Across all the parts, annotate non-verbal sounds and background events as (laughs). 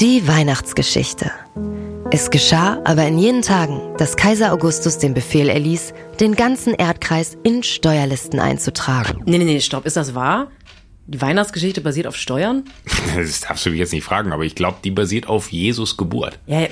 Die Weihnachtsgeschichte. Es geschah aber in jenen Tagen, dass Kaiser Augustus den Befehl erließ, den ganzen Erdkreis in Steuerlisten einzutragen. Nee, nee, nee, stopp. Ist das wahr? Die Weihnachtsgeschichte basiert auf Steuern? (laughs) Das darfst du mich jetzt nicht fragen, aber ich glaube, die basiert auf Jesus Geburt. Ja, ja.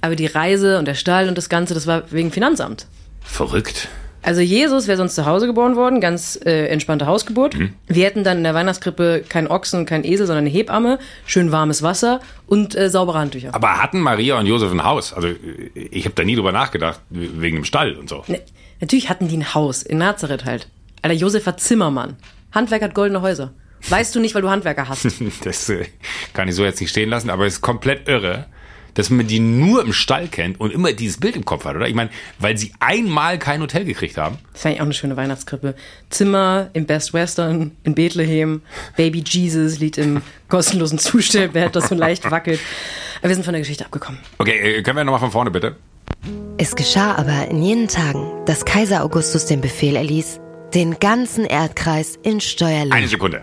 aber die Reise und der Stall und das Ganze, das war wegen Finanzamt. Verrückt. Also Jesus wäre sonst zu Hause geboren worden, ganz äh, entspannte Hausgeburt. Wir hätten dann in der Weihnachtskrippe keinen Ochsen, keinen Esel, sondern eine Hebamme, schön warmes Wasser und äh, saubere Handtücher. Aber hatten Maria und Josef ein Haus? Also ich habe da nie drüber nachgedacht, wegen dem Stall und so. Ne, natürlich hatten die ein Haus, in Nazareth halt. Alter, Josef war Zimmermann. Handwerker hat goldene Häuser. Weißt du nicht, weil du Handwerker hast. (laughs) Das äh, kann ich so jetzt nicht stehen lassen, aber es ist komplett irre, dass man die nur im Stall kennt und immer dieses Bild im Kopf hat, oder? Ich meine, weil sie einmal kein Hotel gekriegt haben. Das wäre eigentlich auch eine schöne Weihnachtskrippe. Zimmer im Best Western in Bethlehem. Baby Jesus liegt im kostenlosen Zustellbett, das so leicht wackelt. Aber wir sind von der Geschichte abgekommen. Okay, äh, können wir nochmal von vorne bitte? Es geschah aber in jenen Tagen, dass Kaiser Augustus den Befehl erließ, den ganzen Erdkreis in Eine Steuerlinien. Sekunde.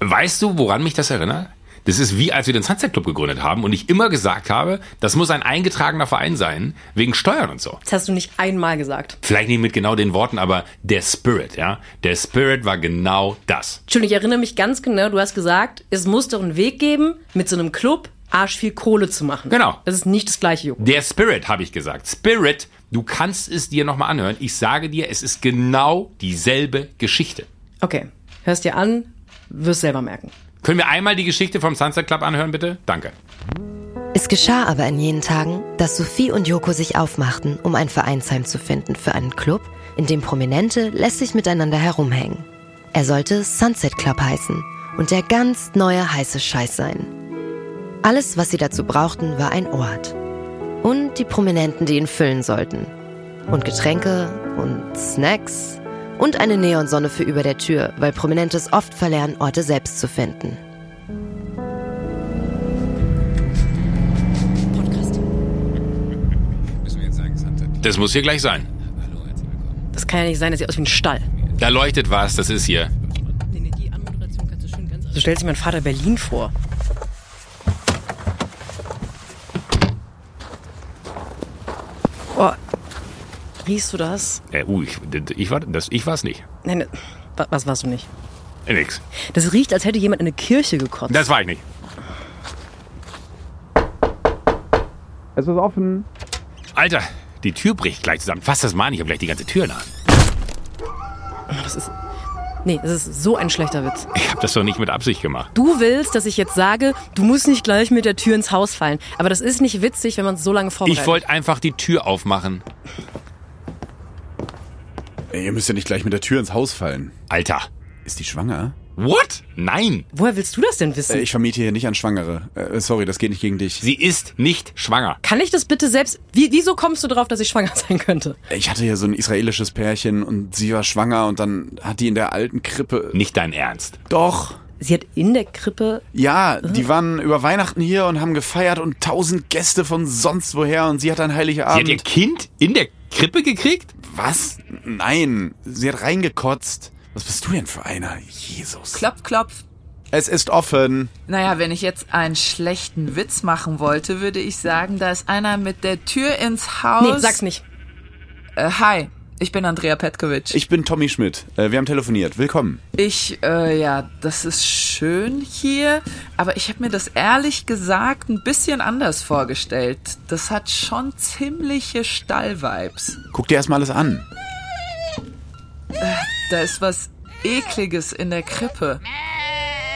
Weißt du, woran mich das erinnert? Das ist wie als wir den Sunset Club gegründet haben und ich immer gesagt habe, das muss ein eingetragener Verein sein, wegen Steuern und so. Das hast du nicht einmal gesagt. Vielleicht nicht mit genau den Worten, aber der Spirit, ja? Der Spirit war genau das. Entschuldigung, ich erinnere mich ganz genau, du hast gesagt, es muss doch einen Weg geben, mit so einem Club arsch viel Kohle zu machen. Genau. Das ist nicht das gleiche, Joko. Der Spirit, habe ich gesagt. Spirit, du kannst es dir nochmal anhören. Ich sage dir, es ist genau dieselbe Geschichte. Okay, hörst dir an, wirst selber merken. Können wir einmal die Geschichte vom Sunset Club anhören, bitte? Danke. Es geschah aber in jenen Tagen, dass Sophie und Joko sich aufmachten, um ein Vereinsheim zu finden für einen Club, in dem Prominente lässig miteinander herumhängen. Er sollte Sunset Club heißen und der ganz neue heiße Scheiß sein. Alles, was sie dazu brauchten, war ein Ort. Und die Prominenten, die ihn füllen sollten. Und Getränke und Snacks und eine Neonsonne für über der Tür, weil Prominente es oft verlernen, Orte selbst zu finden. Das muss hier gleich sein. Das kann ja nicht sein, das sieht aus wie ein Stall. Da leuchtet was, das ist hier. So stellt sich mein Vater Berlin vor. Oh, riechst du das? Äh, uh, ich, ich war das, ich war's nicht. Nein, ne, wa- was warst du nicht? Nix. Das riecht, als hätte jemand in eine Kirche gekotzt. Das war ich nicht. Es ist offen. Alter, die Tür bricht gleich zusammen. Fass das mal an, ich habe gleich die ganze Tür in der Hand. Das ist... Nee, das ist so ein schlechter Witz. Ich habe das doch nicht mit Absicht gemacht. Du willst, dass ich jetzt sage, du musst nicht gleich mit der Tür ins Haus fallen. Aber das ist nicht witzig, wenn man es so lange vorbereitet. Ich wollte einfach die Tür aufmachen. Ey, ihr müsst ja nicht gleich mit der Tür ins Haus fallen. Alter. Ist die schwanger? What? Nein. Woher willst du das denn wissen? Äh, ich vermiete hier nicht an Schwangere. Äh, sorry, das geht nicht gegen dich. Sie ist nicht schwanger. Kann ich das bitte selbst... Wie, wieso kommst du drauf, dass ich schwanger (laughs) sein könnte? Ich hatte hier so ein israelisches Pärchen und sie war schwanger und dann hat die in der alten Krippe. Nicht dein Ernst. Doch. Sie hat in der Krippe... Ja, die waren über Weihnachten hier und haben gefeiert und tausend Gäste von sonst woher und sie hat ein Sie Heiligabend. hat ihr Kind in der Krippe gekriegt? Was? Nein, sie hat reingekotzt. Was bist du denn für einer? Jesus. Klopf, klopf. Es ist offen. Naja, wenn ich jetzt einen schlechten Witz machen wollte, würde ich sagen, da ist einer mit der Tür ins Haus. Nee, sag's nicht. Äh, hi, ich bin Andrea Petkovic. Ich bin Tommy Schmidt. Äh, wir haben telefoniert. Willkommen. Ich, äh, ja, das ist schön hier, aber ich habe mir das ehrlich gesagt ein bisschen anders vorgestellt. Das hat schon ziemliche Stallvibes. Guck dir erstmal alles an. Da ist was Ekliges in der Krippe.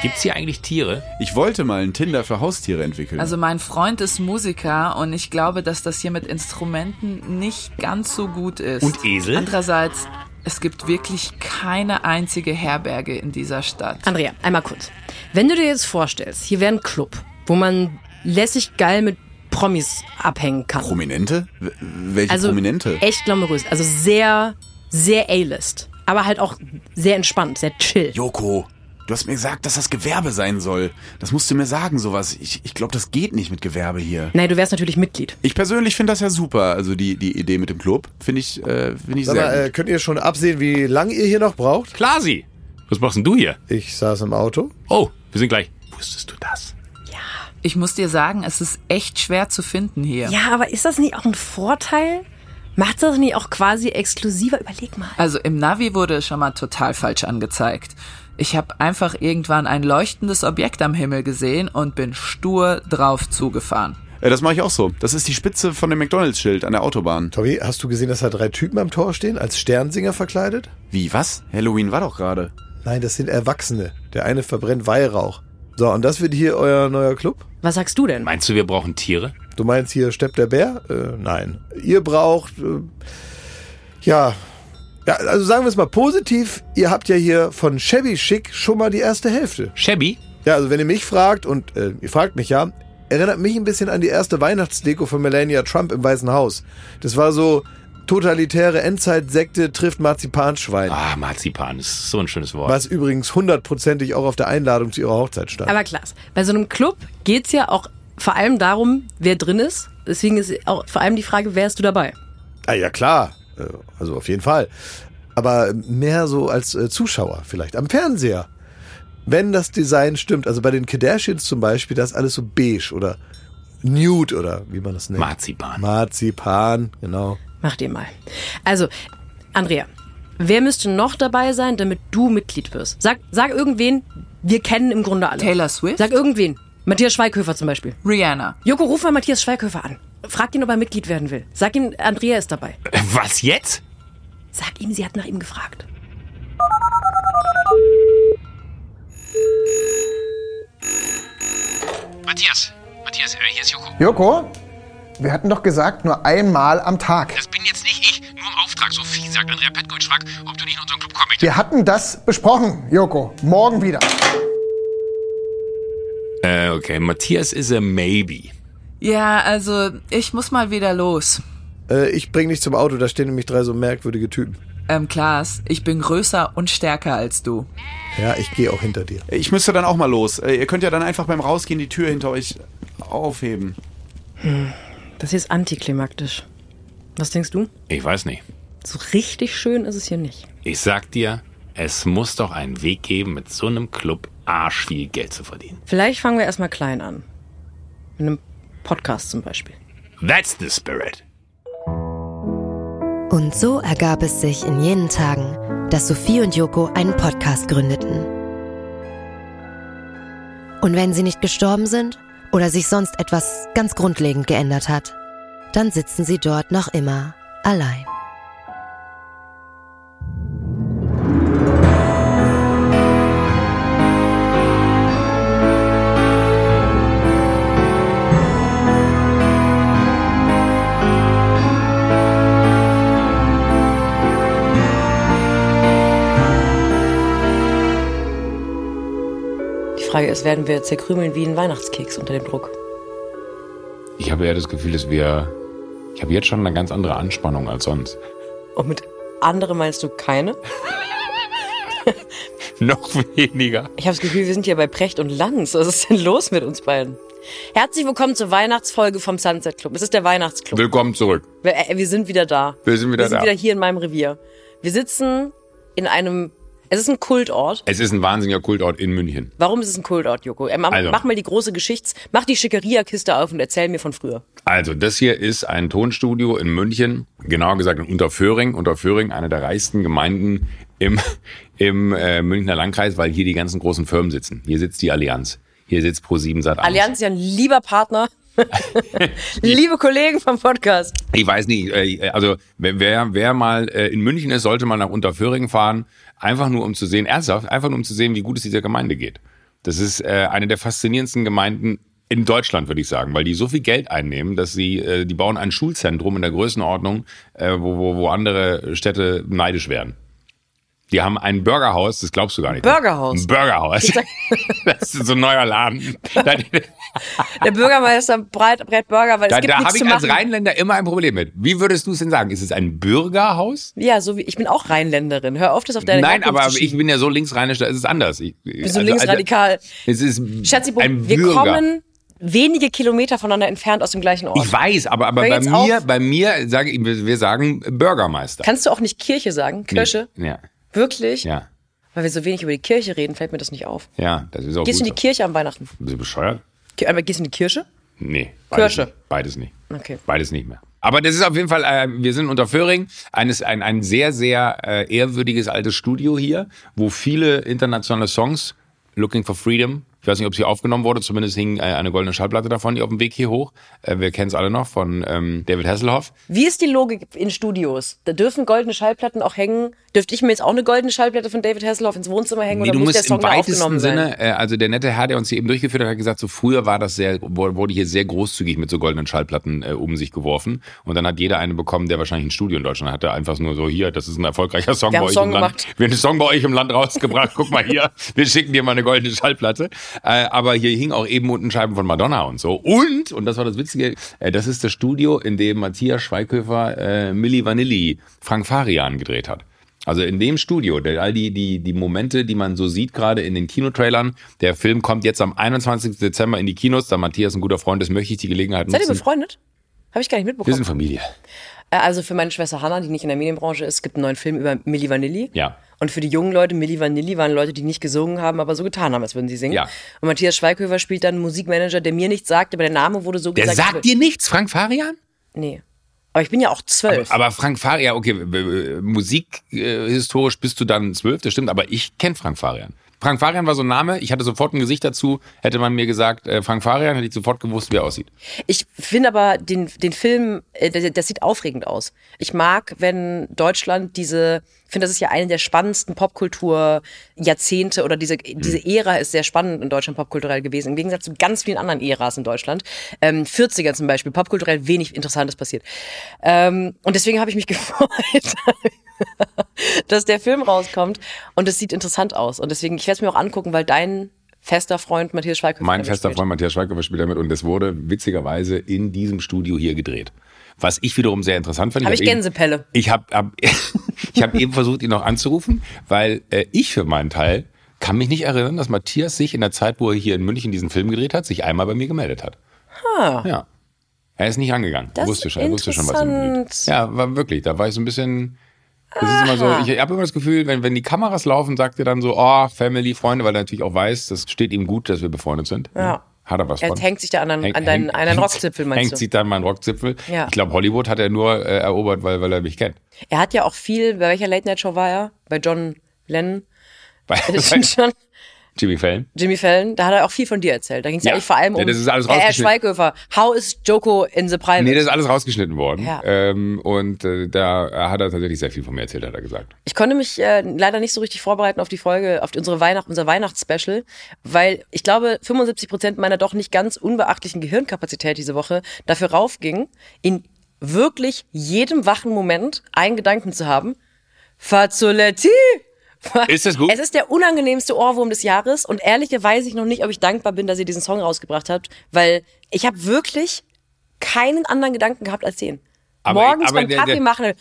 Gibt's hier eigentlich Tiere? Ich wollte mal ein Tinder für Haustiere entwickeln. Also mein Freund ist Musiker und ich glaube, dass das hier mit Instrumenten nicht ganz so gut ist. Und Esel? Andererseits, es gibt wirklich keine einzige Herberge in dieser Stadt. Andrea, einmal kurz. Wenn du dir jetzt vorstellst, hier wäre ein Club, wo man lässig geil mit Promis abhängen kann. Prominente? W welche also Prominente? echt glamourös. Also sehr, sehr A-List. Aber halt auch sehr entspannt, sehr chill. Joko, du hast mir gesagt, dass das Gewerbe sein soll. Das musst du mir sagen, sowas. Ich, ich glaube, das geht nicht mit Gewerbe hier. Nein, du wärst natürlich Mitglied. Ich persönlich finde das ja super. Also die, die Idee mit dem Club finde ich, äh, finde ich Sag sehr mal, äh, gut. könnt ihr schon absehen, wie lange ihr hier noch braucht? Klar, sie. Was machst denn du hier? Ich saß im Auto. Oh, wir sind gleich. Wusstest du das? Ich muss dir sagen, es ist echt schwer zu finden hier. Ja, aber ist das nicht auch ein Vorteil? Macht das nicht auch quasi exklusiver? Überleg mal. Also im Navi wurde es schon mal total falsch angezeigt. Ich habe einfach irgendwann ein leuchtendes Objekt am Himmel gesehen und bin stur drauf zugefahren. Äh, das mache ich auch so. Das ist die Spitze von dem McDonalds-Schild an der Autobahn. Tommy, hast du gesehen, dass da drei Typen am Tor stehen, als Sternsinger verkleidet? Wie, was? Halloween war doch gerade. Nein, das sind Erwachsene. Der eine verbrennt Weihrauch. So, und das wird hier euer neuer Club? Was sagst du denn? Meinst du, wir brauchen Tiere? Du meinst hier Stepp der Bär? Äh, nein. Ihr braucht, äh, ja, ja, also sagen wir es mal positiv, ihr habt ja hier von Chevy Chic schon mal die erste Hälfte. Shabby? Ja, also wenn ihr mich fragt, und äh, ihr fragt mich ja, erinnert mich ein bisschen an die erste Weihnachtsdeko von Melania Trump im Weißen Haus. Das war so totalitäre Endzeitsekte trifft Marzipanschwein. Ah, Marzipan ist so ein schönes Wort. Was übrigens hundertprozentig auch auf der Einladung zu ihrer Hochzeit stand. Aber klar, bei so einem Club geht's ja auch vor allem darum, wer drin ist. Deswegen ist auch vor allem die Frage, wärst du dabei? Ah, ja, klar. Äh, Also auf jeden Fall. Aber mehr so als äh, Zuschauer vielleicht. Am Fernseher. Wenn das Design stimmt. Also bei den Kardashians zum Beispiel, das ist alles so beige oder nude oder wie man das nennt. Marzipan. Marzipan, genau. Macht ihr mal. Also, Andrea, wer müsste noch dabei sein, damit du Mitglied wirst? Sag, sag irgendwen, wir kennen im Grunde alle. Taylor Swift? Sag irgendwen. Matthias Schweighöfer zum Beispiel. Rihanna. Joko, ruf mal Matthias Schweighöfer an. Frag ihn, ob er Mitglied werden will. Sag ihm, Andrea ist dabei. Äh, Was jetzt? Sag ihm, sie hat nach ihm gefragt. Matthias. Matthias, äh, hier ist Joko. Joko, wir hatten doch gesagt, nur einmal am Tag. Das bin jetzt nicht ich, nur im Auftrag. Sophie sagt Andrea Petkovic, frag, ob du nicht in unseren Club kommen möchtest. Wir hatten das besprochen, Joko. Morgen wieder. Äh, okay. Matthias is a maybe. Ja, also ich muss mal wieder los. Äh, ich bring dich zum Auto, da stehen nämlich drei so merkwürdige Typen. Ähm, Klaas, ich bin größer und stärker als du. Ja, ich gehe auch hinter dir. Ich müsste dann auch mal los. Äh, Ihr könnt ja dann einfach beim Rausgehen die Tür hinter euch aufheben. Das hier ist antiklimaktisch. Was denkst du? Ich weiß nicht. So richtig schön ist es hier nicht. Ich sag dir, es muss doch einen Weg geben, mit so einem Club arsch viel Geld zu verdienen. Vielleicht fangen wir erstmal klein an. Mit einem Podcast zum Beispiel. That's the spirit. Und so ergab es sich in jenen Tagen, dass Sophie und Joko einen Podcast gründeten. Und wenn sie nicht gestorben sind oder sich sonst etwas ganz grundlegend geändert hat, dann sitzen sie dort noch immer allein. Frage ist, werden wir zerkrümeln wie ein Weihnachtskeks unter dem Druck? Ich habe ja das Gefühl, dass wir. Ich habe jetzt schon eine ganz andere Anspannung als sonst. Und mit andere meinst du keine? (laughs) Noch weniger. Ich habe das Gefühl, wir sind hier bei Precht und Lanz. Was ist denn los mit uns beiden? Herzlich willkommen zur Weihnachtsfolge vom Sunset Club. Es ist der Weihnachtsclub. Willkommen zurück. Wir, äh, wir sind wieder da. Wir sind wieder wir sind da. wieder hier in meinem Revier. Wir sitzen in einem. Es ist ein Kultort. Es ist ein wahnsinniger Kultort in München. Warum ist es ein Kultort, Joko? Mach, Also. mach mal die große Geschichts. Mach die Schickeria-Kiste auf und erzähl mir von früher. Also, das hier ist ein Tonstudio in München, genauer gesagt in Unterföhring. Unterföhring, eine der reichsten Gemeinden im, (laughs) im äh, Münchner Landkreis, weil hier die ganzen großen Firmen sitzen. Hier sitzt die Allianz. Hier sitzt Pro7 Sat Allianz ist ja ein lieber Partner. Liebe Kollegen vom Podcast. Ich weiß nicht, äh, also wer- wer, mal äh, in München ist, sollte mal nach Unterföhring fahren, einfach nur um zu sehen, ernsthaft, einfach nur um zu sehen, wie gut es dieser Gemeinde geht. Das ist äh, eine der faszinierendsten Gemeinden in Deutschland, würde ich sagen, weil die so viel Geld einnehmen, dass sie, die bauen ein Schulzentrum in der Größenordnung, wo, wo, wo andere Städte neidisch werden. Die haben ein Burgerhaus, das glaubst du gar nicht. Burgerhaus? Ein Burgerhaus. (laughs) Das ist so ein neuer Laden. (laughs) Da, Der Bürgermeister breit, breit Burger, weil da, es gibt da nichts habe zu ich als. Rheinländer immer ein Problem mit. Wie würdest du es denn sagen? Ist es ein Bürgerhaus? Ja, so wie ich bin auch Rheinländerin. Hör auf, das auf deine Nein, Herkunft aber ich bin ja so linksrheinisch, da ist es anders. Ich, bin so linksradikal. es ist Schatzi, ein wir Bürger. kommen wenige Kilometer voneinander entfernt aus dem gleichen Ort. Ich weiß, aber, aber bei mir, auf. bei mir sage ich, wir sagen Bürgermeister. Kannst du auch nicht Kirche sagen? Kirche? Nee. Ja, Wirklich? ja, Weil wir so wenig über die Kirche reden, fällt mir das nicht auf. ja, das ist auch Gehst du in gut die. Kirche am Weihnachten? Bist du bescheuert? Aber gehst du in die Kirche? Nee, beides Kirsche. nicht. Beides nicht. Okay. Beides nicht mehr. Aber das ist auf jeden Fall, äh, wir sind unter Föhring, eines, ein, ein sehr, sehr äh, ehrwürdiges altes Studio hier, wo viele internationale Songs, Looking for Freedom, ich weiß nicht, ob sie aufgenommen wurde, zumindest hing äh, eine goldene Schallplatte davon auf dem Weg hier hoch. Äh, wir kennen es alle noch von ähm, David Hasselhoff. Wie ist die Logik in Studios? Da dürfen goldene Schallplatten auch hängen. Dürfte ich mir jetzt auch eine goldene Schallplatte von David Hasselhoff ins Wohnzimmer hängen Nee, oder du muss der musst Song im weitesten aufgenommen sein? Sinne, äh, also der nette Herr, der uns hier eben durchgeführt hat, hat gesagt, so früher war das sehr, wurde hier sehr großzügig mit so goldenen Schallplatten äh, um sich geworfen. Und dann hat jeder eine bekommen, der wahrscheinlich ein Studio in Deutschland hatte. Einfach nur so, hier, das ist ein erfolgreicher Song Wir bei haben euch einen im Song Land. gemacht. Wir haben einen Song bei euch im Land rausgebracht. Guck mal hier, wir schicken dir mal eine goldene Schallplatte. Äh, aber hier hing auch eben unten Scheiben von Madonna und so. Und, und das war das Witzige, äh, das ist das Studio, in dem Matthias Schweighöfer äh, Milli Vanilli Frank Farian gedreht hat. Also in dem Studio, der, all die, die, die Momente, die man so sieht, gerade in den Kinotrailern. Der Film kommt jetzt am 21. Dezember in die Kinos. Da Matthias ein guter Freund ist, möchte ich die Gelegenheit Seid ihr nutzen. befreundet? Habe ich gar nicht Wir mitbekommen. sind Familie. Äh, Also für meine Schwester Hannah, die nicht in der Medienbranche ist, gibt einen neuen Film über Milli Vanilli. Ja. Und für die jungen Leute, Milli Vanilli waren Leute, die nicht gesungen haben, aber so getan haben, als würden sie singen. Ja. Und Matthias Schweighöfer spielt dann einen Musikmanager, der mir nichts sagt, aber der Name wurde so Der gesagt. sagt dir nichts, Frank Farian? Nee. Aber ich bin ja auch zwölf. Aber Frank Farian, okay, musikhistorisch bist du dann zwölf, das stimmt, aber ich kenne Frank Farian. Frank Farian war so ein Name, ich hatte sofort ein Gesicht dazu, hätte man mir gesagt, äh, Frank Farian, hätte ich sofort gewusst, wie er aussieht. Ich finde aber den, den Film, äh, das, das sieht aufregend aus. Ich mag, wenn Deutschland diese, ich finde, das ist ja eine der spannendsten Popkultur-Jahrzehnte oder diese, diese Ära ist sehr spannend in Deutschland popkulturell gewesen. Im Gegensatz zu ganz vielen anderen Äras in Deutschland. Ähm, 40er zum Beispiel, popkulturell wenig Interessantes passiert. Ähm, und deswegen habe ich mich (laughs) gefreut. dass der Film rauskommt und es sieht interessant aus. Und deswegen, ich werde es mir auch angucken, weil dein fester Freund Matthias Schweighöfer Mein fester Freund Matthias Schweighöfer spielt damit und es wurde witzigerweise in diesem Studio hier gedreht. Was ich wiederum sehr interessant fand. Hab ich eben- Gänsepelle. Ich habe hab, (laughs) ich hab eben versucht, ihn noch anzurufen, weil äh, ich für meinen Teil kann mich nicht erinnern, dass Matthias sich in der Zeit, wo er hier in München diesen Film gedreht hat, sich einmal bei mir gemeldet hat. Ja. Er ist nicht angegangen. Das er wusste schon, er wusste schon, was ihm blüht. Ja, war wirklich. Da war ich so ein bisschen. Das ist immer so, ich habe immer das Gefühl, wenn, wenn die Kameras laufen, sagt er dann so, oh, Family, Freunde, weil er natürlich auch weiß, das steht ihm gut, dass wir befreundet sind. Ja. Hat er was Er von. hängt sich da an, Hängt- an deinen, hängt- an einen hängt- Rockzipfel, meinst Hängt du? sich dann meinen Rockzipfel. Ja. Ich glaube, Hollywood hat er nur äh, erobert, weil, weil er mich kennt. Er hat ja auch viel, bei welcher Late-Night-Show war er? Bei John Lennon? Bei, bei (laughs) schon Jimmy Fallon. Jimmy Fallon, da hat er auch viel von dir erzählt. Da ging es ja. Eigentlich vor allem um Ja, das ist alles Herr rausgeschnitten. Schweighöfer. How is Joko in the private? Nee, das ist alles rausgeschnitten worden. Ja. Ähm, und äh, da hat er tatsächlich sehr viel von mir erzählt, hat er gesagt. Ich konnte mich äh, leider nicht so richtig vorbereiten auf die Folge, auf unsere Weihnacht, unser Weihnachtsspecial, weil ich glaube, 75 Prozent meiner doch nicht ganz unbeachtlichen Gehirnkapazität diese Woche dafür raufging, in wirklich jedem wachen Moment einen Gedanken zu haben. Fazzoletti! Ist das gut? Es ist der unangenehmste Ohrwurm des Jahres und ehrlich weiß ich noch nicht, ob ich dankbar bin, dass ihr diesen Song rausgebracht habt, weil ich habe wirklich keinen anderen Gedanken gehabt als den. Aber- Morgens aber beim der- Kaffee der- machen.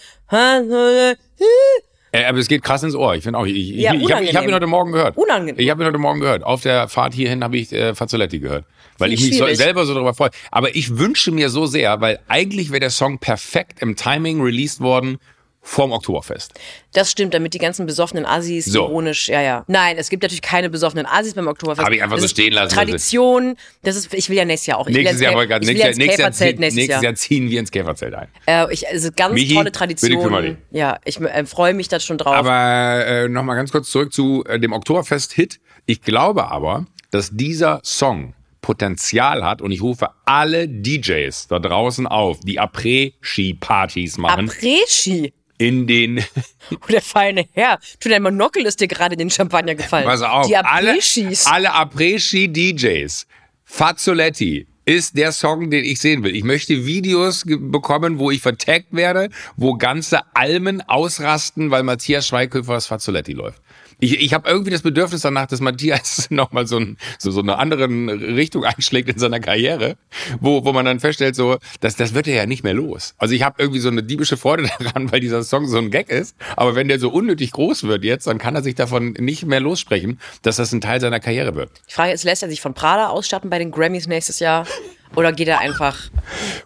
Äh, aber es geht krass ins Ohr. Ich finde auch, ich, Ja, ich, ich habe hab ihn heute Morgen gehört. Unangenehm. Ich habe ihn heute Morgen gehört. Auf der Fahrt hierhin habe ich äh, Fazzoletti gehört. Weil ich mich so, selber so darüber freue. Aber ich wünsche mir so sehr, weil eigentlich wäre der Song perfekt im Timing released worden vorm Oktoberfest. Das stimmt, damit die ganzen besoffenen Assis So. ironisch, ja, ja. Nein, es gibt natürlich keine besoffenen Assis beim Oktoberfest. Hab ich einfach das so stehen lassen, Tradition, das ist, ich will ja nächstes Jahr auch. Ich Nächstes ja Jahr, ich will nächstes, ja Jahr, nächstes, Jahr, ziehen, nächstes nächstes Jahr. Jahr ziehen wir ins Käferzelt ein. Äh, ich, also ganz Michi, tolle. Tradition. Ja, ich äh, freue mich da schon drauf. Aber äh, nochmal ganz kurz zurück zu äh, dem Oktoberfest-Hit. Ich glaube aber, dass dieser Song Potenzial hat und ich rufe alle DJs da draußen auf, die Après-Ski-Partys machen, Après-Ski. In den, (laughs) Oh, der feine Herr. Du, dein Monokel ist dir gerade in den Champagner gefallen. pass auf, Die alle, Après-Skis. alle Après-Ski-DJs, Fazzoletti, ist der Song, den ich sehen will. Ich möchte Videos bekommen, wo ich vertaggt werde, wo ganze Almen ausrasten, weil Matthias Schweighöfers Fazzoletti läuft. Ich, ich habe irgendwie das Bedürfnis danach, dass Matthias (laughs) nochmal so, ein, so, so eine andere Richtung einschlägt in seiner Karriere, wo, wo man dann feststellt, so, das, das wird er ja nicht mehr los. Also ich habe irgendwie so eine diebische Freude (laughs) daran, weil dieser Song so ein Gag ist. Aber wenn der so unnötig groß wird jetzt, dann kann er sich davon nicht mehr lossprechen, dass das ein Teil seiner Karriere wird. Die Frage ist, lässt er sich von Prada ausstatten bei den Grammys nächstes Jahr? Oder geht er einfach.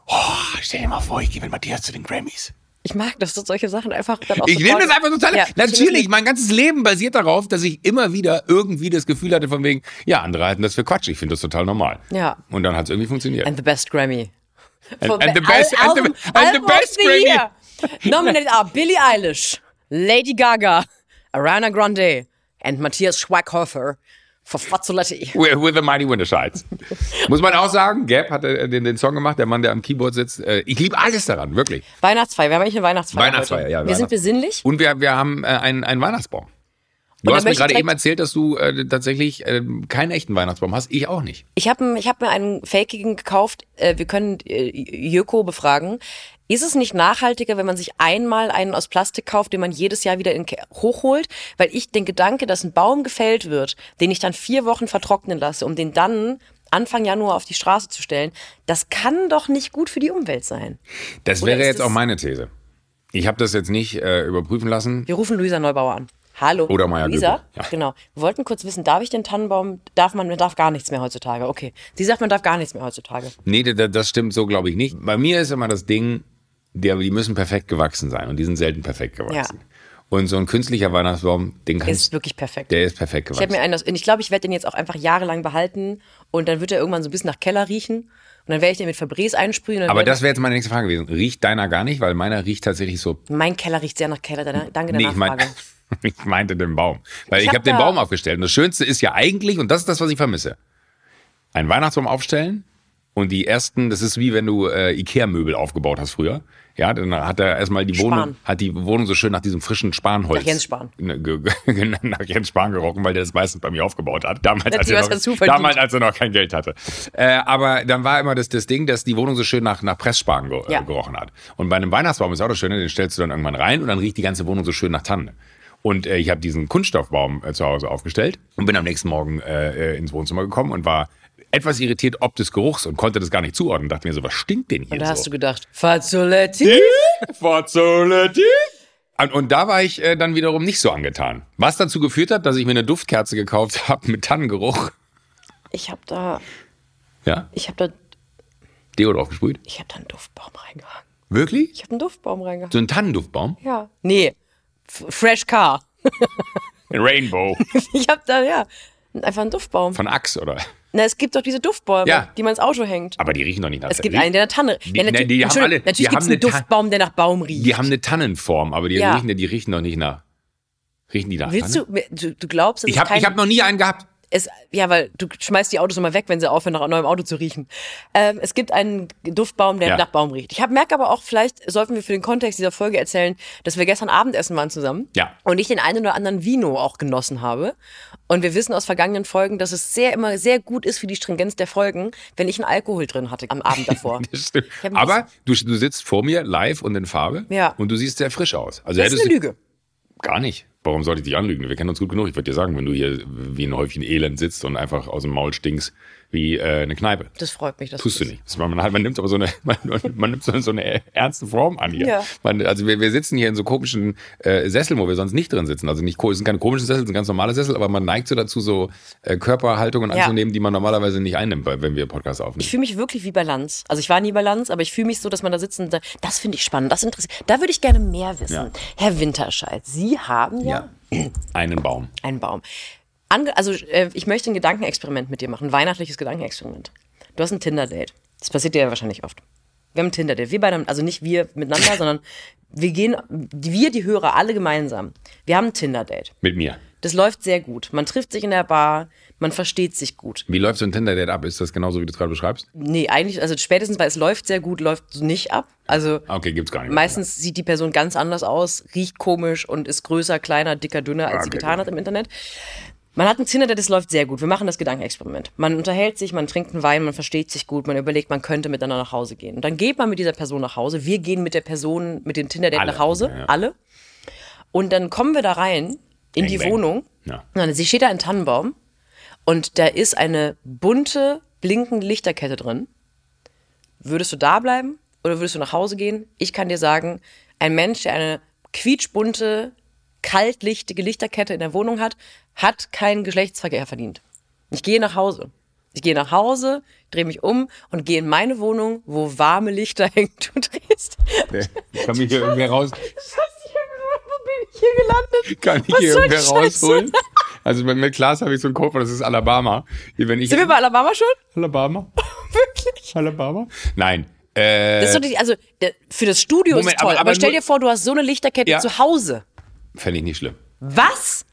Oh, stell dir mal vor, ich gehe mit Matthias zu den Grammys. Ich mag das, dass solche Sachen einfach dann auch Ich nehme das einfach total. Ja, Natürlich, mein ganzes Leben basiert darauf, dass ich immer wieder irgendwie das Gefühl hatte von wegen, ja, andere halten das für Quatsch. Ich finde das total normal. Ja. Und dann hat es irgendwie funktioniert. And the best Grammy. And- and the best- and the- and the best Grammy. Nominated are Billie Eilish, Lady Gaga, Ariana Grande and Matthias Schweighofer for Fazzoletti. With, the Mighty Winter Shides. (laughs) Muss man auch sagen, Gap hat äh, den, den Song gemacht, der Mann, der am Keyboard sitzt. Äh, ich liebe alles daran, wirklich. Weihnachtsfeier, wir haben eigentlich eine Weihnachtsfeier. Weihnachtsfeier, heute. ja, Wir sind Weihnachts- besinnlich. Und wir, wir haben äh, einen, einen Weihnachtsbaum. Du hast mir gerade eben erzählt, dass du äh, tatsächlich äh, keinen echten Weihnachtsbaum hast. Ich auch nicht. Ich habe ich hab mir einen fakigen gekauft. Äh, wir können äh, Jöko befragen. Ist es nicht nachhaltiger, wenn man sich einmal einen aus Plastik kauft, den man jedes Jahr wieder hochholt? Weil ich den Gedanke, dass ein Baum gefällt wird, den ich dann vier Wochen vertrocknen lasse, um den dann Anfang Januar auf die Straße zu stellen, das kann doch nicht gut für die Umwelt sein. Das Oder wäre jetzt auch meine These. Ich habe das jetzt nicht äh, überprüfen lassen. Wir rufen Luisa Neubauer an. Hallo. Oder Maya Luisa? Göbel, ja. Genau. Wir wollten kurz wissen, darf ich den Tannenbaum, darf man, man darf gar nichts mehr heutzutage. Okay. Sie sagt, man darf gar nichts mehr heutzutage. Nee, da- das stimmt so, glaube ich nicht. Bei mir ist immer das Ding, der, die müssen perfekt gewachsen sein und die sind selten perfekt gewachsen. Ja. Und so ein künstlicher Weihnachtsbaum, den kannst Ist wirklich perfekt. der ist perfekt Ich habe gewachsen. mir einen, aus- und ich glaube, ich werde den jetzt auch einfach jahrelang behalten und dann wird er irgendwann so ein bisschen nach Keller riechen und dann werde ich den mit Febreze einsprühen. Aber das wäre jetzt meine nächste Frage gewesen. Riecht deiner gar nicht? Weil meiner riecht tatsächlich so. mein Keller riecht sehr nach Keller. Danke der Nee, ich, mein, Nachfrage. (laughs) ich meinte den Baum. Weil Ich ich, hab habe den da- Baum aufgestellt. Und das Schönste ist ja eigentlich, und das ist das, was ich vermisse, einen Weihnachtsbaum aufstellen und die ersten, das ist wie wenn du äh, Ikea-Möbel aufgebaut hast früher. Ja, dann hat er erstmal die Spahn. Wohnung, hat die Wohnung so schön nach diesem frischen Spanholz. Nach Jens Spahn. Ne, (laughs) nach Jens Spahn gerochen, weil der das meistens bei mir aufgebaut hat. Damals, als er, noch, damals als er noch kein Geld hatte. Äh, aber dann war immer das, das Ding, dass die Wohnung so schön nach, nach Pressspan ge Ja. äh, gerochen hat. Und bei einem Weihnachtsbaum ist auch das Schöne, den stellst du dann irgendwann rein und dann riecht die ganze Wohnung so schön nach Tanne. Und äh, ich habe diesen Kunststoffbaum äh, zu Hause aufgestellt und bin am nächsten Morgen äh, äh, ins Wohnzimmer gekommen und war etwas irritiert ob des Geruchs und konnte das gar nicht zuordnen. Dachte mir so, was stinkt denn hier Und da so? hast du gedacht, Fazzoletti? Fazzoletti. Und, und da war ich äh, dann wiederum nicht so angetan. Was dazu geführt hat, dass ich mir eine Duftkerze gekauft (laughs) habe mit Tannengeruch. Ich habe da, Ja, ich habe da, Deo drauf gesprüht. ich habe da einen Duftbaum reingehangen. Wirklich? Ich habe einen Duftbaum reingehangen. So ein Tannenduftbaum? Ja. Nee. F Fresh Car. Ein (laughs) Rainbow. Ich habe da, ja, einfach einen Duftbaum. Von Axe, oder? Na, es gibt doch diese Duftbäume, Ja. die man ins Auto hängt. Aber die riechen doch nicht nach Es gibt einen, der nach Tanne. Die- ja, natürlich, die haben alle- natürlich gibt es einen Duftbaum, der nach Baum riecht. Die haben eine Tannenform, aber die Ja. riechen, die riechen doch nicht nach. Riechen die nach Willst Tanne? du, du, glaubst, dass Ich es habe hab noch nie einen gehabt. Es, ja, weil du schmeißt die Autos immer weg, wenn sie aufhören, nach neuem Auto zu riechen. Ähm, es gibt einen Duftbaum, der Ja. nach Baum riecht. Ich merke aber auch, vielleicht sollten wir für den Kontext dieser Folge erzählen, dass wir gestern Abendessen waren zusammen. Ja. Und ich den einen oder anderen Vino auch genossen habe. Und wir wissen aus vergangenen Folgen, dass es sehr immer sehr gut ist für die Stringenz der Folgen, wenn ich einen Alkohol drin hatte am Abend davor. (laughs) Das stimmt. Aber du, du sitzt vor mir live und in Farbe Ja. und du siehst sehr frisch aus. Also das ist eine Lüge. Gar nicht. Warum sollte ich dich anlügen? Wir kennen uns gut genug. Ich würde dir sagen, wenn du hier wie ein Häufchen Elend sitzt und einfach aus dem Maul stinkst wie äh, eine Kneipe. Das freut mich. Dass Tust du das- nicht. Das Man, man nimmt aber so eine, (laughs) man, man nimmt so, eine ernste Form an hier. Ja. Man, also wir, wir sitzen hier in so komischen äh, Sesseln, wo wir sonst nicht drin sitzen. Also nicht, es sind keine komischen Sessel, es sind ganz normale Sessel, aber man neigt so dazu, so äh, Körperhaltungen Ja. anzunehmen, die man normalerweise nicht einnimmt, wenn wir Podcast aufnehmen. Ich fühle mich wirklich wie bei Lanz. Also ich war nie bei Lanz, aber ich fühle mich so, dass man da sitzt und da, das finde ich spannend, das interessiert. Da würde ich gerne mehr wissen. Ja. Herr Winterscheid, Sie haben ja, Einen Baum. einen Baum. Ange also äh, ich möchte ein Gedankenexperiment mit dir machen, ein weihnachtliches Gedankenexperiment. Du hast ein Tinder-Date. Das passiert dir ja wahrscheinlich oft. Wir haben ein Tinder-Date. Wir beide, also nicht wir miteinander, (laughs) sondern wir gehen, wir, die Hörer, alle gemeinsam. Wir haben ein Tinder-Date. Mit mir. Das läuft sehr gut. Man trifft sich in der Bar, man versteht sich gut. Wie läuft so ein Tinder-Date ab? Ist das genauso, wie du es gerade beschreibst? Nee, eigentlich, also spätestens, weil es läuft sehr gut, läuft nicht ab. Also Okay, gibt's gar nicht. meistens sieht die Person ganz anders aus, riecht komisch und ist größer, kleiner, dicker, dünner, als sie Okay, getan gut. hat im Internet. Man hat ein Tinder, das läuft sehr gut. Wir machen das Gedankenexperiment. Man unterhält sich, man trinkt einen Wein, man versteht sich gut, man überlegt, man könnte miteinander nach Hause gehen. Und dann geht man mit dieser Person nach Hause. Wir gehen mit der Person, mit dem Tinder-Date nach Hause, Ja, ja. alle. Und dann kommen wir da rein in Bang, die bang. Wohnung. Ja. Dann, sie steht da ein Tannenbaum und da ist eine bunte, blinkende Lichterkette drin. Würdest du da bleiben oder würdest du nach Hause gehen? Ich kann dir sagen, ein Mensch, der eine quietschbunte, kaltlichtige Lichterkette in der Wohnung hat, hat keinen Geschlechtsverkehr verdient. Ich gehe nach Hause. Ich gehe nach Hause, drehe mich um und gehe in meine Wohnung, wo warme Lichter (laughs) hängen. Du drehst. Nee, kann mich (laughs) hier irgendwer raus, Wo bin ich hier gelandet? kann ich Was hier irgendwer Scheiße? rausholen? Also mit, mit Klaas habe ich so einen Code, das ist Alabama. Wenn ich, Sind wir bei Alabama schon? Alabama? (laughs) Wirklich? Alabama? Nein. Äh, Das ist doch nicht, also für das Studio Moment, ist toll, aber- aber, aber stell dir vor, du hast so eine Lichterkette Ja. zu Hause. Fände ich nicht schlimm. Was?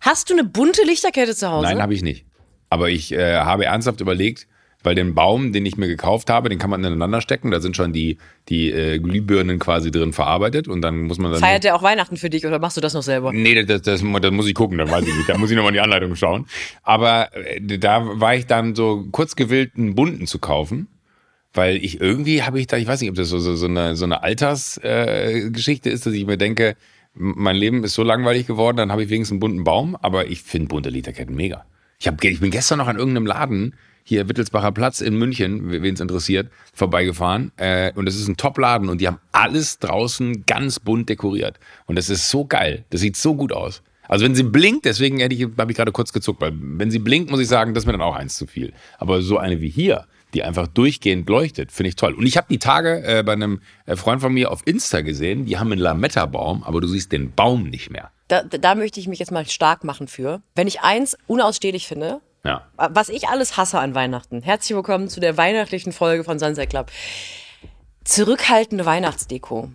Hast du eine bunte Lichterkette zu Hause? Nein, habe ich nicht. Aber ich äh, habe ernsthaft überlegt, weil den Baum, den ich mir gekauft habe, den kann man ineinander stecken. Da sind schon die, die äh, Glühbirnen quasi drin verarbeitet und dann muss man dann. Feiert der auch Weihnachten für dich oder machst du das noch selber? Nee, das, das, das muss ich gucken, dann weiß ich nicht. Da muss ich nochmal in die Anleitung schauen. Aber äh, da war ich dann so kurz gewillt, einen bunten zu kaufen. Weil ich irgendwie habe ich da, ich weiß nicht, ob das so, so, so eine, so eine Altersgeschichte äh, ist, dass ich mir denke, mein Leben ist so langweilig geworden, dann habe ich wenigstens einen bunten Baum, aber ich finde bunte Lichterketten mega. Ich, hab, ich bin gestern noch an irgendeinem Laden, hier Wittelsbacher Platz in München, wen es interessiert, vorbeigefahren. Äh, und das ist ein Top-Laden und die haben alles draußen ganz bunt dekoriert. Und das ist so geil. Das sieht so gut aus. Also wenn sie blinkt, deswegen hätte ich, habe ich gerade kurz gezuckt, weil wenn sie blinkt, muss ich sagen, das ist mir dann auch eins zu viel. Aber so eine wie hier, die einfach durchgehend leuchtet, finde ich toll. Und ich habe die Tage äh, bei einem äh, Freund von mir auf Insta gesehen, die haben einen Lametta-Baum, aber du siehst den Baum nicht mehr. Da, da da möchte ich mich jetzt mal stark machen für. Wenn ich eins unausstehlich finde, Ja. was ich alles hasse an Weihnachten. Herzlich willkommen zu der weihnachtlichen Folge von Sunset Club. Zurückhaltende Weihnachtsdeko.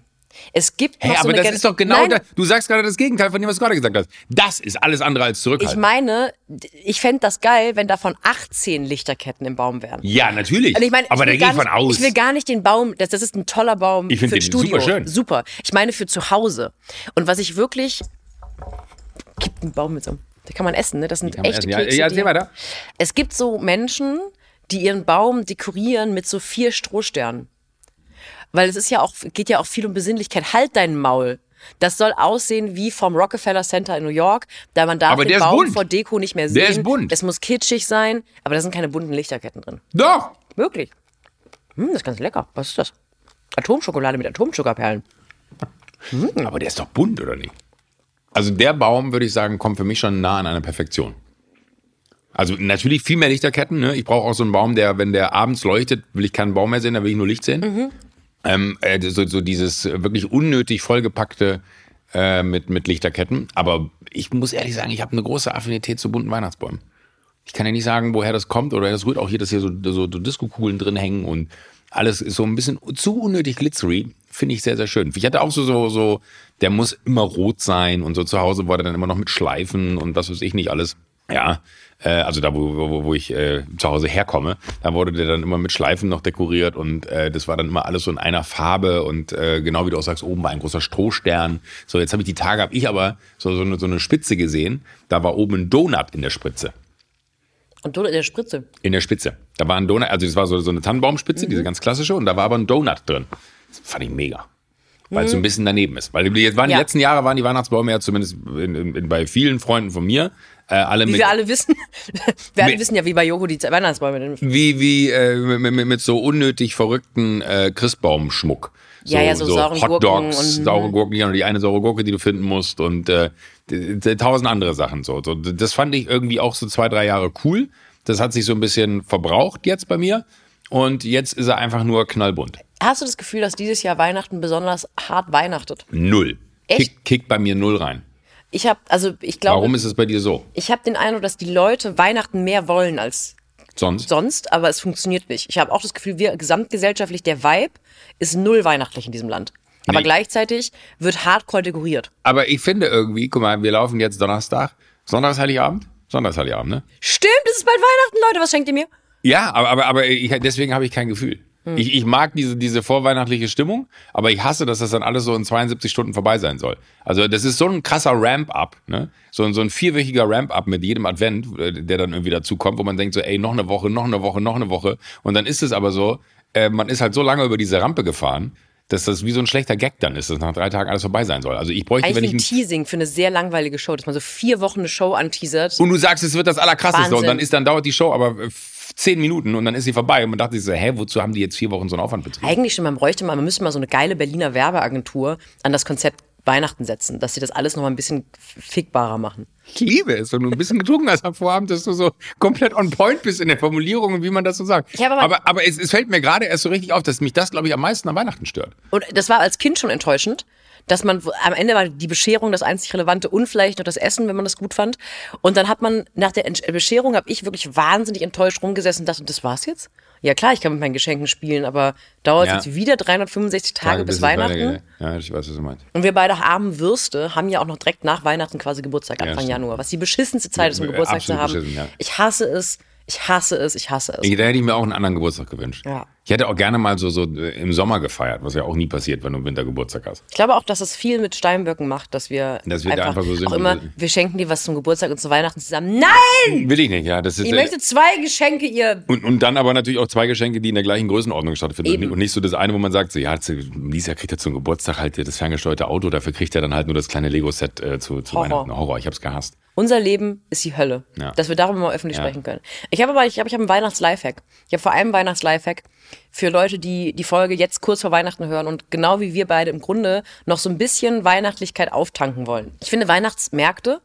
Es gibt Hey, so aber eine das Gen- ist doch genau Nein, das. Du sagst gerade das Gegenteil von dem, was du gerade gesagt hast. Das ist alles andere als Ich zurückhaltend. meine, ich fände das geil, wenn davon 18 Lichterketten im Baum wären. ja, natürlich. Und ich meine, aber ich da gehe ich von nicht, aus. Ich will gar nicht den Baum, das, das ist ein toller Baum Ich für den Studio. super schön. Super. Ich meine für zu Hause. Und was ich wirklich. Gibt einen Baum mit so. Da kann man essen, ne? Das sind echte essen. Ja, Kekse. ja, erzähl weiter. Es gibt so Menschen, die ihren Baum dekorieren mit so vier Strohsternen. Weil es ist ja auch, geht ja auch viel um Besinnlichkeit. Halt dein Maul. Das soll aussehen wie vom Rockefeller Center in New York, da man darf Aber den Baum vor Deko nicht mehr sehen. Der ist bunt. Es muss kitschig sein, aber da sind keine bunten Lichterketten drin. Doch. Wirklich. Hm, das ist ganz lecker. Was ist das? Atomschokolade mit Atomzuckerperlen. Aber der ist doch bunt, oder nicht? Also der Baum, würde ich sagen, kommt für mich schon nah an einer Perfektion. Also natürlich viel mehr Lichterketten. Ne? Ich brauche auch so einen Baum, der, wenn der abends leuchtet, will ich keinen Baum mehr sehen, da will ich nur Licht sehen. Ähm, äh, so, so dieses wirklich unnötig vollgepackte äh, mit, mit Lichterketten. Aber ich muss ehrlich sagen, ich habe eine große Affinität zu bunten Weihnachtsbäumen. Ich kann ja nicht sagen, woher das kommt oder das rührt auch hier, dass hier so, so, so Disco-Kugeln drin hängen und alles ist so ein bisschen zu unnötig glitzery. Finde ich sehr, sehr schön. Ich hatte auch so, so, so, der muss immer rot sein und so zu Hause war der dann immer noch mit Schleifen und was weiß ich nicht alles. Ja, äh, also da, wo, wo, wo ich äh, zu Hause herkomme, da wurde der dann immer mit Schleifen noch dekoriert und äh, das war dann immer alles so in einer Farbe und äh, genau wie du auch sagst, oben war ein großer Strohstern. So, jetzt habe ich die Tage, habe ich aber so, so, eine, so eine Spitze gesehen, da war oben ein Donut in der Spritze. Und Donut in der Spritze. In der Spitze. Da war ein Donut, also das war so, so eine Tannenbaumspitze, diese ganz klassische, und da war aber ein Donut drin. Das fand ich mega. Weil es so ein bisschen daneben ist. Weil die, jetzt waren die Ja. letzten Jahre waren die Weihnachtsbäume ja zumindest in, in, in, bei vielen Freunden von mir äh, alle Wie mit wir alle wissen. (laughs) wir alle Mit- wissen ja, wie bei Joko die Weihnachtsbäume. wie wie äh, mit, mit, so unnötig verrückten äh, Christbaumschmuck. Ja, ja, so sauren Gurken Hotdogs, und- saure Gurken, ja, die eine saure Gurke, die du finden musst und äh, tausend andere Sachen. So. so. Das fand ich irgendwie auch so zwei, drei Jahre cool. Das hat sich so ein bisschen verbraucht jetzt bei mir. Und jetzt ist er einfach nur knallbunt. Hast du das Gefühl, dass dieses Jahr Weihnachten besonders hart weihnachtet? Null. Echt? Kick, kickt bei mir null rein. Ich habe, also ich glaube, Warum ist es bei dir so? ich habe den Eindruck, dass die Leute Weihnachten mehr wollen als Sonst? sonst, aber es funktioniert nicht. Ich habe auch das Gefühl, wir gesamtgesellschaftlich, der Vibe ist null weihnachtlich in diesem Land. Aber Nee. gleichzeitig wird hardcore dekoriert. Aber ich finde irgendwie, guck mal, wir laufen jetzt Donnerstag. Sonntag ist Heiligabend? Sonntag ist Heiligabend, ne? Stimmt, es ist bald Weihnachten, Leute. Was schenkt ihr mir? Ja, aber, aber, aber ich, deswegen habe ich kein Gefühl. Ich, ich mag diese, diese vorweihnachtliche Stimmung, aber ich hasse, dass das dann alles so in 72 Stunden vorbei sein soll. Also das ist so ein krasser Ramp-up, ne? So, ein- so ein vierwöchiger Ramp-up mit jedem Advent, äh, der dann irgendwie dazu kommt, wo man denkt so, ey, noch eine Woche, noch eine Woche, noch eine Woche. Und dann ist es aber so, äh, man ist halt so lange über diese Rampe gefahren, dass das wie so ein schlechter Gag dann ist, dass nach drei Tagen alles vorbei sein soll. Also ich bräuchte, wenn Eigentlich ich ein ein Teasing für eine sehr langweilige Show, dass man so vier Wochen eine Show anteasert. Und du sagst, es wird das Allerkrasseste. Wahnsinn. Und dann ist, dann dauert die Show aber äh, zehn Minuten und dann ist sie vorbei. Und man dachte sich so, hä, wozu haben die jetzt vier Wochen so einen Aufwand betrieben? Eigentlich schon, man bräuchte mal, man müsste mal so eine geile Berliner Werbeagentur an das Konzept Weihnachten setzen, dass sie das alles noch mal ein bisschen fickbarer machen. Ich liebe es, wenn du ein bisschen getrunken hast am Vorabend, dass du so komplett on point bist in der Formulierung und wie man das so sagt. Habe aber- aber aber es, es fällt mir gerade erst so richtig auf, dass mich das, glaube ich, am meisten an Weihnachten stört. Und das war als Kind schon enttäuschend, dass man am Ende war die Bescherung das einzig Relevante und vielleicht noch das Essen, wenn man das gut fand. Und dann hat man nach der Entsch- Bescherung habe ich wirklich wahnsinnig enttäuscht rumgesessen und dachte, das war's jetzt? Ja klar, ich kann mit meinen Geschenken spielen, aber dauert Ja. jetzt wieder 365 Tage, bis es Weihnachten. Ja, ich weiß, was du meinst. Und wir beide armen Würste haben ja auch noch direkt nach Weihnachten quasi Geburtstag, Ja, Anfang stimmt. Januar, was die beschissenste Zeit ist, um Ja, Geburtstag zu absolut haben. beschissen, ja. Ich hasse es, ich hasse es, ich hasse es. Ich, da hätte ich mir auch einen anderen Geburtstag gewünscht. Ja. Ich hätte auch gerne mal so, so äh, im Sommer gefeiert, was ja auch nie passiert, wenn du im Winter Geburtstag hast. Ich glaube auch, dass es viel mit Steinböcken macht, dass wir, Dass wir da einfach, einfach so sind, auch immer, wir- wir schenken dir was zum Geburtstag und zu Weihnachten zusammen. Nein! Will ich nicht, ja. Das ist, Ich äh, möchte zwei Geschenke, ihr. und, und dann aber natürlich auch zwei Geschenke, die in der gleichen Größenordnung stattfinden. Eben. Und nicht so das eine, wo man sagt, so, ja, äh, Lisa kriegt ja zum Geburtstag halt das ferngesteuerte Auto, dafür kriegt er dann halt nur das kleine Lego-Set äh, zu, zu Horror. Weihnachten. Horror, ich hab's gehasst. Unser Leben ist die Hölle. Ja. Dass wir darüber mal öffentlich Ja. sprechen können. Ich habe aber, ich habe, ich habe einen Weihnachts-Lifehack. Ich habe vor allem einen Weihnachts-Lifehack für Leute, die die Folge jetzt kurz vor Weihnachten hören und genau wie wir beide im Grunde noch so ein bisschen Weihnachtlichkeit auftanken wollen. Ich finde, Weihnachtsmärkte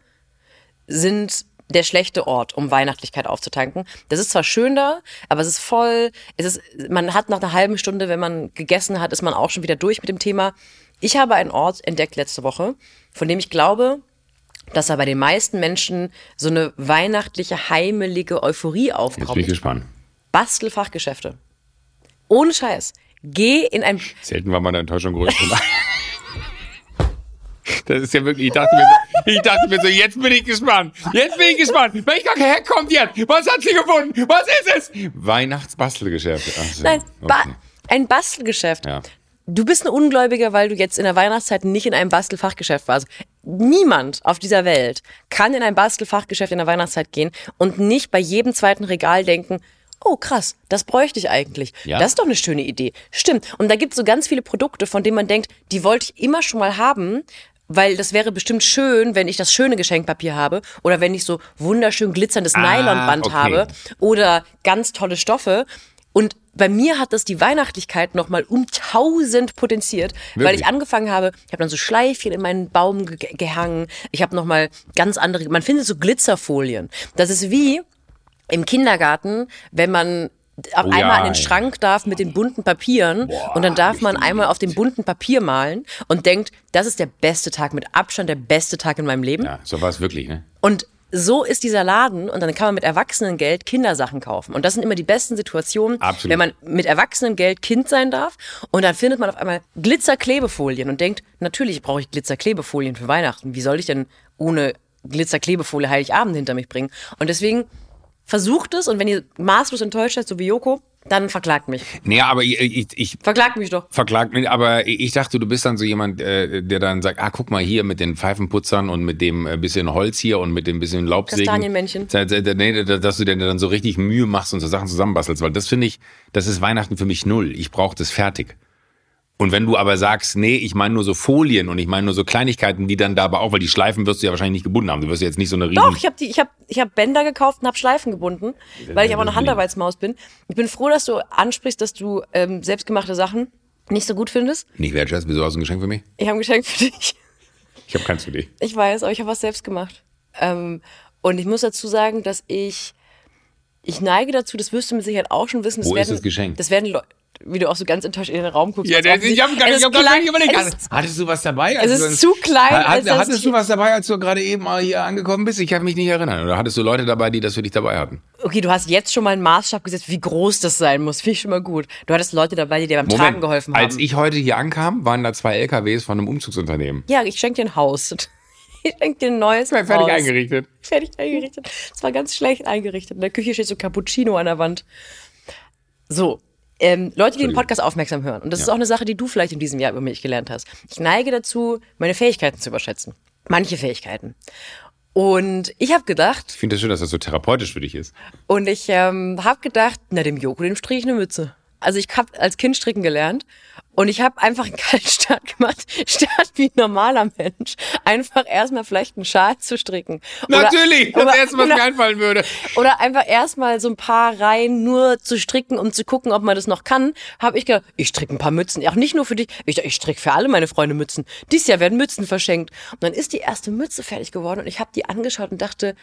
sind der schlechte Ort, um Weihnachtlichkeit aufzutanken. Das ist zwar schön da, aber es ist voll, es ist, man hat nach einer halben Stunde, wenn man gegessen hat, ist man auch schon wieder durch mit dem Thema. Ich habe einen Ort entdeckt letzte Woche, von dem ich glaube, dass er bei den meisten Menschen so eine weihnachtliche, heimelige Euphorie Jetzt bin ich aufkommt. gespannt. Bastelfachgeschäfte. Ohne Scheiß. Geh in ein, Selten war meine Enttäuschung größer. (laughs) Das ist ja wirklich, ich dachte, mir, so- ich dachte mir so, jetzt bin ich gespannt. Jetzt bin ich gespannt. Welcher Hack kommt jetzt? Was hat sie gefunden? Was ist es? Weihnachtsbastelgeschäfte. Ach so, nein, ba okay. ein Bastelgeschäft. Ja. Du bist ein Ungläubiger, weil du jetzt in der Weihnachtszeit nicht in einem Bastelfachgeschäft warst. Niemand auf dieser Welt kann in ein Bastelfachgeschäft in der Weihnachtszeit gehen und nicht bei jedem zweiten Regal denken, oh krass, das bräuchte ich eigentlich. Ja. Das ist doch eine schöne Idee. Stimmt. Und da gibt es so ganz viele Produkte, von denen man denkt, die wollte ich immer schon mal haben, weil das wäre bestimmt schön, wenn ich das schöne Geschenkpapier habe oder wenn ich so wunderschön glitzerndes Ah, Nylonband okay. habe oder ganz tolle Stoffe. Und bei mir hat das die Weihnachtlichkeit nochmal um tausend potenziert, weil Wirklich? ich angefangen habe, ich habe dann so Schleifchen in meinen Baum ge gehangen, ich habe nochmal ganz andere, man findet so Glitzerfolien. Das ist wie im Kindergarten, wenn man auf Oh einmal ja, an den. Schrank darf mit den bunten Papieren und dann darf man einmal auf dem bunten Papier malen und denkt, das ist der beste Tag, mit Abstand der beste Tag in meinem Leben. Ja, so war es wirklich, ne? Und so ist dieser Laden und dann kann man mit Erwachsenengeld Kindersachen kaufen. Und das sind immer die besten Situationen, Absolut. wenn man mit Erwachsenengeld Kind sein darf. Und dann findet man auf einmal Glitzerklebefolien und denkt, natürlich brauche ich Glitzerklebefolien für Weihnachten. Wie soll ich denn ohne Glitzerklebefolie Heiligabend hinter mich bringen? Und deswegen versucht es und wenn ihr maßlos enttäuscht seid, so wie Joko, dann verklagt mich. Nee, aber ich, ich, ich Verklagt mich doch. verklagt mich, aber ich dachte, du bist dann so jemand, äh, der dann sagt, ah, guck mal hier mit den Pfeifenputzern und mit dem äh, bisschen Holz hier und mit dem bisschen Laubsägen. Kastanienmännchen. Nee, da- dass du dir dann so richtig Mühe machst und so Sachen zusammenbastelst, weil das finde ich, das ist Weihnachten für mich null. Ich brauche das fertig. Und wenn du aber sagst, nee, ich meine nur so Folien und ich meine nur so Kleinigkeiten, die dann da aber auch, weil die Schleifen wirst du ja wahrscheinlich nicht gebunden haben. Du wirst ja jetzt nicht so eine riesen... Doch, ich habe ich hab, ich hab Bänder gekauft und habe Schleifen gebunden, weil ich aber eine Handarbeitsmaus bin. Ich bin froh, dass du ansprichst, dass du ähm, selbstgemachte Sachen nicht so gut findest. Nicht wertschätzt, wieso hast du ein Geschenk für mich? Ich habe ein Geschenk für dich. Ich habe keins für dich. Ich weiß, aber ich habe was selbst gemacht. Ähm, und ich muss dazu sagen, dass ich, ich neige dazu, das wirst du mit Sicherheit auch schon wissen. Das Wo ist werden, das Geschenk? Das werden Leute, wie du auch so ganz enttäuscht in den Raum guckst. Ja, als der, ich habe gar ich hab gar nicht überlegt. ist- Hattest du was dabei? Es ist zu klein, Hat, als hattest ich- du was dabei, als du gerade eben hier angekommen bist? Ich kann mich nicht erinnern. Oder hattest du Leute dabei, die das für dich dabei hatten? Okay, du hast jetzt schon mal einen Maßstab gesetzt, wie groß das sein muss. Finde ich schon mal gut. Du hattest Leute dabei, die dir beim Tragen geholfen haben. Als ich heute hier ankam, waren da zwei LKWs von einem Umzugsunternehmen. Ja, ich schenke dir ein Haus. (laughs) Ich schenke dir ein neues Fertig Haus. eingerichtet. Fertig eingerichtet. Es war ganz schlecht eingerichtet. In der Küche steht so Cappuccino an der Wand. So. Ähm, Leute, die den Podcast aufmerksam hören, und das ist auch eine Sache, die du vielleicht in diesem Jahr über mich gelernt hast. Ich neige dazu, meine Fähigkeiten zu überschätzen. Manche Fähigkeiten. Und ich habe gedacht, Ich finde das schön, dass das so therapeutisch für dich ist. und ich ähm, habe gedacht, na dem Joko, dem strich ich eine Mütze. Also ich habe als Kind stricken gelernt Und ich habe einfach einen Kaltstart gemacht, (laughs) statt wie ein normaler Mensch, einfach erstmal vielleicht einen Schal zu stricken. Oder- Natürlich, das oder- erste, was mir einfallen würde. Oder einfach erstmal so ein paar Reihen nur zu stricken, um zu gucken, ob man das noch kann, habe ich gedacht, ich stricke ein paar Mützen. Auch nicht nur für dich, ich, ich stricke für alle meine Freunde Mützen. Dieses Jahr werden Mützen verschenkt. Und dann ist die erste Mütze fertig geworden und ich habe die angeschaut und dachte,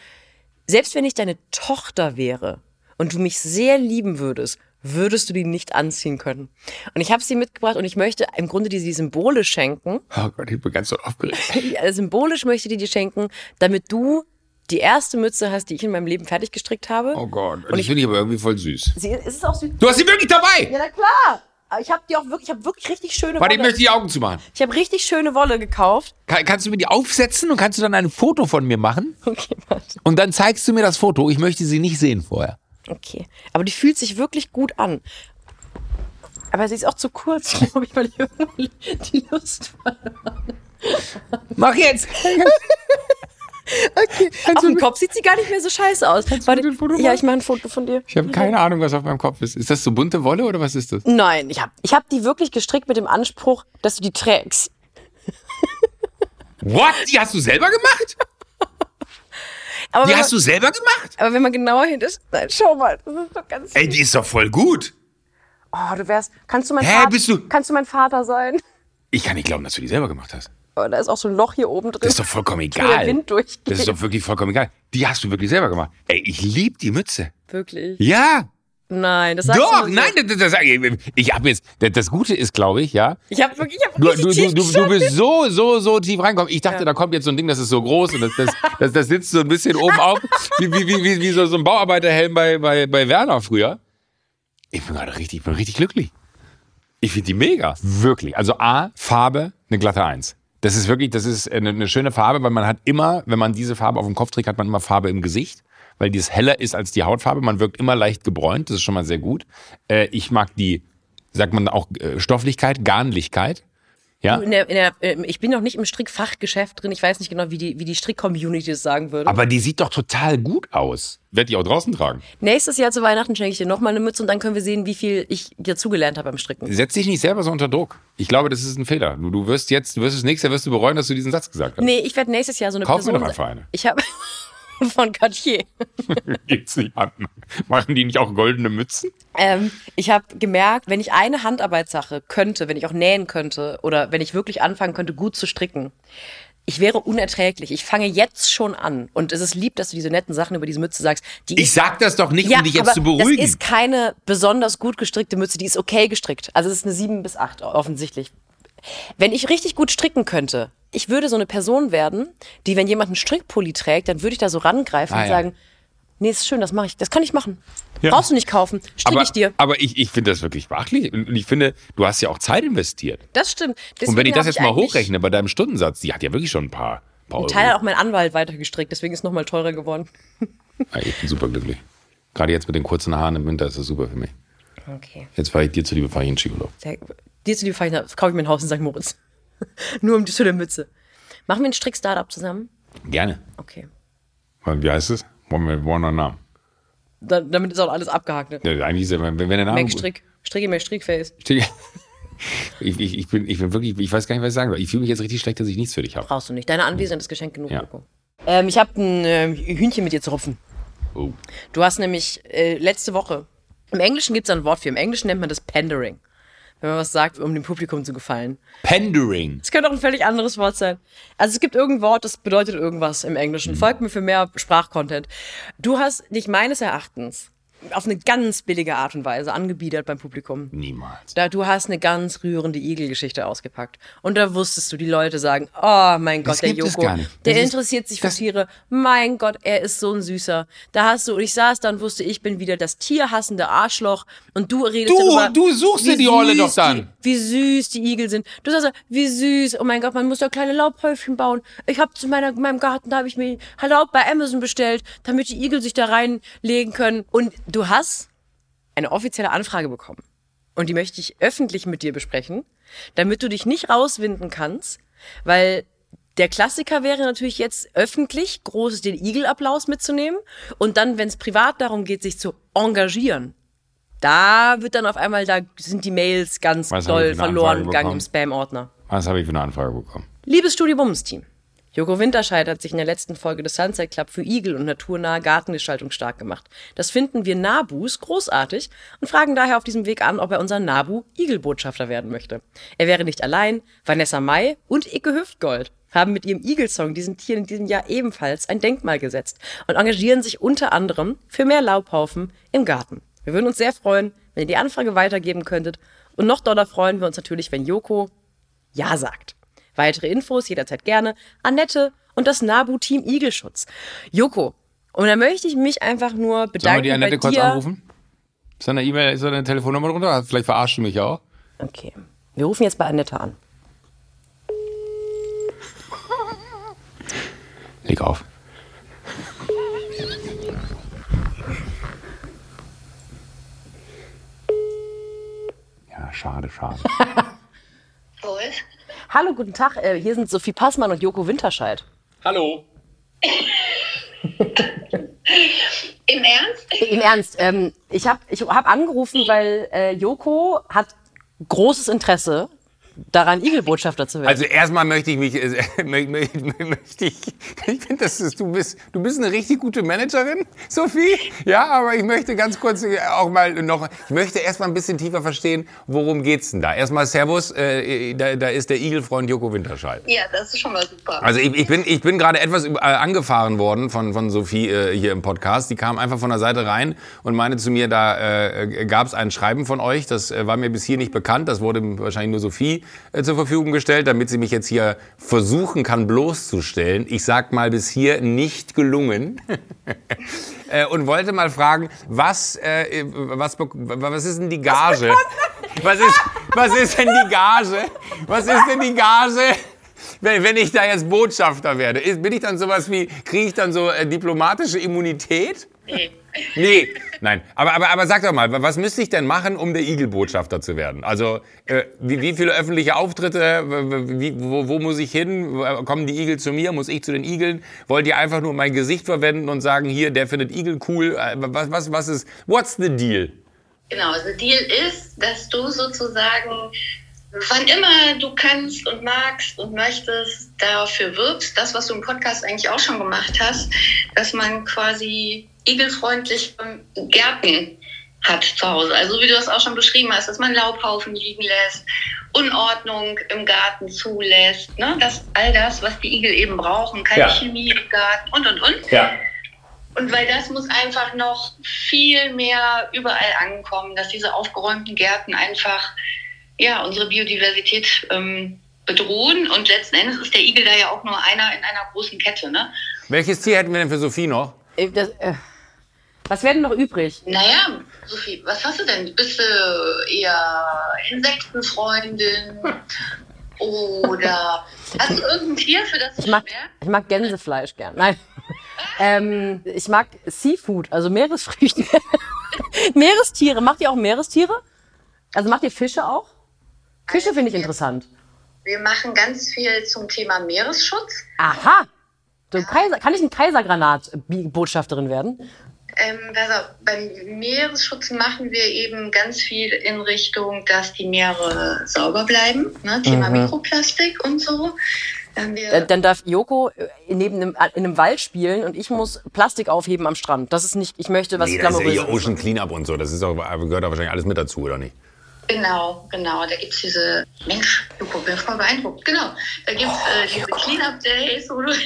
selbst wenn ich deine Tochter wäre und du mich sehr lieben würdest, würdest du die nicht anziehen können. Und ich habe sie mitgebracht und ich möchte im Grunde dir die Symbole schenken. Oh Gott, ich bin ganz so aufgeregt. (laughs) Symbolisch möchte ich die dir schenken, damit du die erste Mütze hast, die ich in meinem Leben fertig gestrickt habe. Oh Gott, Und das ich- finde ich aber irgendwie voll süß. Sie ist es auch süß. Du hast sie wirklich dabei! Ja, na klar. Aber ich habe die auch wirklich, ich habe wirklich richtig schöne Warte, ich Wolle. möchte die Augen zumachen. Ich habe richtig schöne Wolle gekauft. Kann, kannst du mir die aufsetzen und kannst du dann ein Foto von mir machen? Okay, warte. Und dann zeigst du mir das Foto. Ich möchte sie nicht sehen vorher. Okay. Aber die fühlt sich wirklich gut an. Aber sie ist auch zu kurz, (laughs) glaube ich, weil ich irgendwie die Lust verloren Mach jetzt! (laughs) Auf dem Kopf sieht sie gar nicht mehr so scheiße aus. Warte, ein Foto ja, ich mache ein Foto von dir. Ich habe keine Ahnung, was auf meinem Kopf ist. Ist das so bunte Wolle oder was ist das? Nein, ich habe ich hab die wirklich gestrickt mit dem Anspruch, dass du die trägst. What? Die hast du selber gemacht? (laughs) Aber, Die hast man, du selber gemacht? aber wenn man genauer hin ist, nein, schau mal, das ist doch ganz. Ey, die ist doch voll gut. Oh, du wärst. Kannst du mein Hä, Vater? bist du- Kannst du mein Vater sein? Ich kann nicht glauben, dass du die selber gemacht hast. Oh, da ist auch so ein Loch hier oben drin. Das ist doch vollkommen wo der egal. Wind durchgeht. Das ist doch wirklich vollkommen egal. Die hast du wirklich selber gemacht. Ey, ich lieb die Mütze. Wirklich? Ja, Nein, das sagst du doch, so. nein, das, das, ich habe jetzt, das, Gute ist, glaube ich, ja, Ich habe wirklich, ich hab Du, du, du, du, du bist so, so, so tief reingekommen. Ich dachte, da kommt jetzt so ein Ding, das ist so groß und das, das, das, das sitzt so ein bisschen oben auf, wie, wie, wie, wie, wie so, so ein Bauarbeiterhelm bei, bei, bei Werner früher. Ich bin gerade richtig, ich bin richtig glücklich. Ich finde die mega. Wirklich. Also A, Farbe, eine glatte Eins. Das ist wirklich, das ist eine, eine schöne Farbe, weil man hat immer, wenn man diese Farbe auf dem Kopf trägt, hat man immer Farbe im Gesicht, weil die es heller ist als die Hautfarbe. Man wirkt immer leicht gebräunt, das ist schon mal sehr gut. Äh, ich mag die, sagt man auch, äh, Stofflichkeit, Garnlichkeit. Ja. In der, in der, äh, ich bin noch nicht im Strickfachgeschäft drin. Ich weiß nicht genau, wie die, wie die Strick-Community das sagen würde. Aber die sieht doch total gut aus. Werd die auch draußen tragen. Nächstes Jahr zu Weihnachten schenke ich dir nochmal eine Mütze und dann können wir sehen, wie viel ich dazugelernt habe beim Stricken. Setz dich nicht selber so unter Druck. Ich glaube, das ist ein Fehler. Du, du wirst jetzt, du wirst es nächstes Jahr wirst du bereuen, dass du diesen Satz gesagt hast. Nee, ich werde nächstes Jahr so eine Kauf mir Person. doch einfach eine. Ich habe (laughs) von Cartier. (laughs) Geht's nicht an. Machen die nicht auch goldene Mützen? Ähm, ich habe gemerkt, wenn ich eine Handarbeitssache könnte, wenn ich auch nähen könnte oder wenn ich wirklich anfangen könnte, gut zu stricken, ich wäre unerträglich. Ich fange jetzt schon an. Und es ist lieb, dass du diese netten Sachen über diese Mütze sagst. Die Ich sag das doch nicht, ja, um dich jetzt zu beruhigen. Das ist keine besonders gut gestrickte Mütze, die ist okay gestrickt. Also es ist eine 7 bis 8 offensichtlich. Wenn ich richtig gut stricken könnte, ich würde so eine Person werden, die, wenn jemand einen Strickpulli trägt, dann würde ich da so rangreifen Ah, und ja. sagen, nee, ist schön, das mache ich, das kann ich machen. Ja. Brauchst du nicht kaufen, stricke ich dir. aber ich, ich finde das wirklich beachtlich. Und ich finde, du hast ja auch Zeit investiert. Das stimmt. Und wenn ich Deswegen das jetzt mal eigentlich- hochrechne bei deinem Stundensatz, die hat ja wirklich schon ein paar, paar Ein Euro. Teil hat auch mein Anwalt weiter gestrickt, deswegen ist es nochmal teurer geworden. Ja, ich bin super glücklich. Gerade jetzt mit den kurzen Haaren im Winter ist das super für mich. Okay. Jetzt fahre ich dir zuliebe, fahre ich in Skiurlaub. Sehr, dir zu liebe fahre ich nach- kaufe ich mir ein Haus in St. Moritz. (laughs) Nur um die zu der Mütze. Machen wir ein Strick-Startup zusammen? Gerne. Okay. Wie heißt es? Wollen wir wollen wir einen Namen? Da, damit ist auch alles abgehakt. Ne? Ja, eigentlich ist ja, wenn, wenn der Name. Mac Strick. Stricke Mac Strickface. (laughs) Ich, ich, ich, bin, ich bin wirklich, ich weiß gar nicht, was ich sagen soll. Ich fühle mich jetzt richtig schlecht, dass ich nichts für dich habe. Brauchst du nicht. Deine Anwesenheit ist Geschenk genug, Ja. Ähm, ich habe ein ähm, Hühnchen mit dir zu rupfen. Oh. Du hast nämlich äh, letzte Woche, im Englischen gibt es ein Wort für, im Englischen nennt man das Pandering. Wenn man was sagt, um dem Publikum zu gefallen. Pandering. Es könnte auch ein völlig anderes Wort sein. Also es gibt irgendein Wort, das bedeutet irgendwas im Englischen. Folgt mir für mehr Sprachcontent. Du hast dich meines Erachtens auf eine ganz billige Art und Weise angebiedert beim Publikum. Niemals. Da, du hast eine ganz rührende Igelgeschichte ausgepackt. Und da wusstest du, die Leute sagen, oh mein Gott, Das der Joko, der Das ist- interessiert sich für Tiere. Mein Gott, er ist so ein Süßer. Da hast du, und ich saß da und wusste, ich bin wieder das tierhassende Arschloch. Und du redest Du- darüber. du suchst dir die Rolle doch dann. Die, wie süß die Igel sind. Du sagst, wie süß. Oh mein Gott, man muss da kleine Laubhäufchen bauen. Ich habe zu meiner, meinem Garten, da habe ich mir Laub bei Amazon bestellt, damit die Igel sich da reinlegen können. Und du hast eine offizielle Anfrage bekommen. Und die möchte ich öffentlich mit dir besprechen, damit du dich nicht rauswinden kannst, weil der Klassiker wäre natürlich jetzt öffentlich groß den Igelapplaus mitzunehmen und dann, wenn es privat darum geht, sich zu engagieren, Da wird dann auf einmal, da sind die Mails ganz Was doll verloren gegangen im Spam-Ordner. Was habe ich für eine Anfrage bekommen? Liebes Studio Bums Team. Joko Winterscheid hat sich in der letzten Folge des Sunset Club für Igel und naturnahe Gartengestaltung stark gemacht. Das finden wir Nabus großartig und fragen daher auf diesem Weg an, ob er unser Nabu Igelbotschafter werden möchte. Er wäre nicht allein. Vanessa May und Icke Hüftgold haben mit ihrem Igelsong diesen Tieren in diesem Jahr ebenfalls ein Denkmal gesetzt und engagieren sich unter anderem für mehr Laubhaufen im Garten. Wir würden uns sehr freuen, wenn ihr die Anfrage weitergeben könntet. Und noch doller freuen wir uns natürlich, wenn Joko Ja sagt. Weitere Infos jederzeit gerne. Annette und das Nabu-Team Igelschutz. Joko, und da möchte ich mich einfach nur Sollen wir bedanken die Annette kurz anrufen? Ist da eine E-Mail, ist da eine Telefonnummer drunter? Vielleicht verarscht du mich auch. Okay, wir rufen jetzt bei Annette an. Leg auf. Ja, schade, schade. (laughs) Hallo, guten Tag. Äh, hier sind Sophie Passmann und Joko Winterscheid. Hallo. Im Ernst? Im Ernst, ähm, ich habe ich hab angerufen, weil äh, Joko hat großes Interesse daran, Igelbotschafter zu werden. Also erstmal möchte ich mich, äh, (laughs) mö- mö- möchte ich, (laughs) ich finde, das ist, du bist, du bist eine richtig gute Managerin, (laughs) Sophie. Ja, aber ich möchte ganz kurz äh, auch mal noch, ich möchte erstmal ein bisschen tiefer verstehen, worum geht's denn da? Erstmal Servus, äh, da, da ist der Igelfreund Joko Winterscheid. Ja, das ist schon mal super. Also ich, ich bin, ich bin gerade etwas äh, angefahren worden von, von Sophie äh, hier im Podcast. Die kam einfach von der Seite rein und meinte zu mir, da äh, gab es ein Schreiben von euch. Das äh, war mir bis hier nicht bekannt. Das wurde wahrscheinlich nur Sophie äh, zur Verfügung gestellt, damit sie mich jetzt hier versuchen kann bloßzustellen. Ich sag mal bis hier nicht gelungen. (laughs) äh, und wollte mal fragen, was, äh, was, bek- was ist denn die Gage? Was ist, was ist denn die Gage? Was ist denn die Gage? Wenn, wenn ich da jetzt Botschafter werde, bin ich dann sowas wie, kriege ich dann so äh, diplomatische Immunität? Nee. Nee, nein. Aber, aber, aber sag doch mal, was müsste ich denn machen, um der Igelbotschafter zu werden? Also, äh, wie, wie viele öffentliche Auftritte, wie, wo, wo muss ich hin? Kommen die Igel zu mir? Muss ich zu den Igeln? Wollt ihr einfach nur mein Gesicht verwenden und sagen, hier, der findet Igel cool? Äh, Was, was, was ist, what's the deal? Genau, the deal ist, dass du sozusagen, wann immer du kannst und magst und möchtest, dafür wirbst, das, was du im Podcast eigentlich auch schon gemacht hast, dass man quasi igelfreundliche Gärten hat zu Hause. Also wie du das auch schon beschrieben hast, dass man Laubhaufen liegen lässt, Unordnung im Garten zulässt, ne? dass all das, was die Igel eben brauchen, keine Ja. Chemie im Garten und und und. Ja. Und weil das muss einfach noch viel mehr überall ankommen, dass diese aufgeräumten Gärten einfach ja, unsere Biodiversität ähm, bedrohen. Und letzten Endes ist der Igel da ja auch nur einer in einer großen Kette. Ne? Welches Tier hätten wir denn für Sophie noch? Äh, das, äh, was wäre denn noch übrig? Naja, Sophie, was hast du denn? Bist du eher Insektenfreundin? (laughs) Oder hast du irgendein Tier, für das Ich mag, ich mag Gänsefleisch gern. Nein. ähm, ich mag Seafood, also Meeresfrüchte. (laughs) Meerestiere. Macht ihr auch Meerestiere? Also macht ihr Fische auch? Fische finde ich interessant. Wir machen ganz viel zum Thema Meeresschutz. Aha. Du, Kaiser, kann ich ein Kaisergranat-Botschafterin werden? Ähm, also beim Meeresschutz machen wir eben ganz viel in Richtung, dass die Meere sauber bleiben. Ne? Thema Mikroplastik und so. Dann Äh, Dann darf Joko äh, neben einem, in einem Wald spielen und ich muss Plastik aufheben am Strand. Das ist nicht, ich möchte was Nee, das ist ja. Ocean Cleanup und so. Das ist auch, gehört da wahrscheinlich alles mit dazu, oder nicht? Genau, genau. Da gibt's diese, Mensch, Joko, bin voll beeindruckt. Genau, da gibt's äh, diese Cleanup-Days, wo du... (laughs)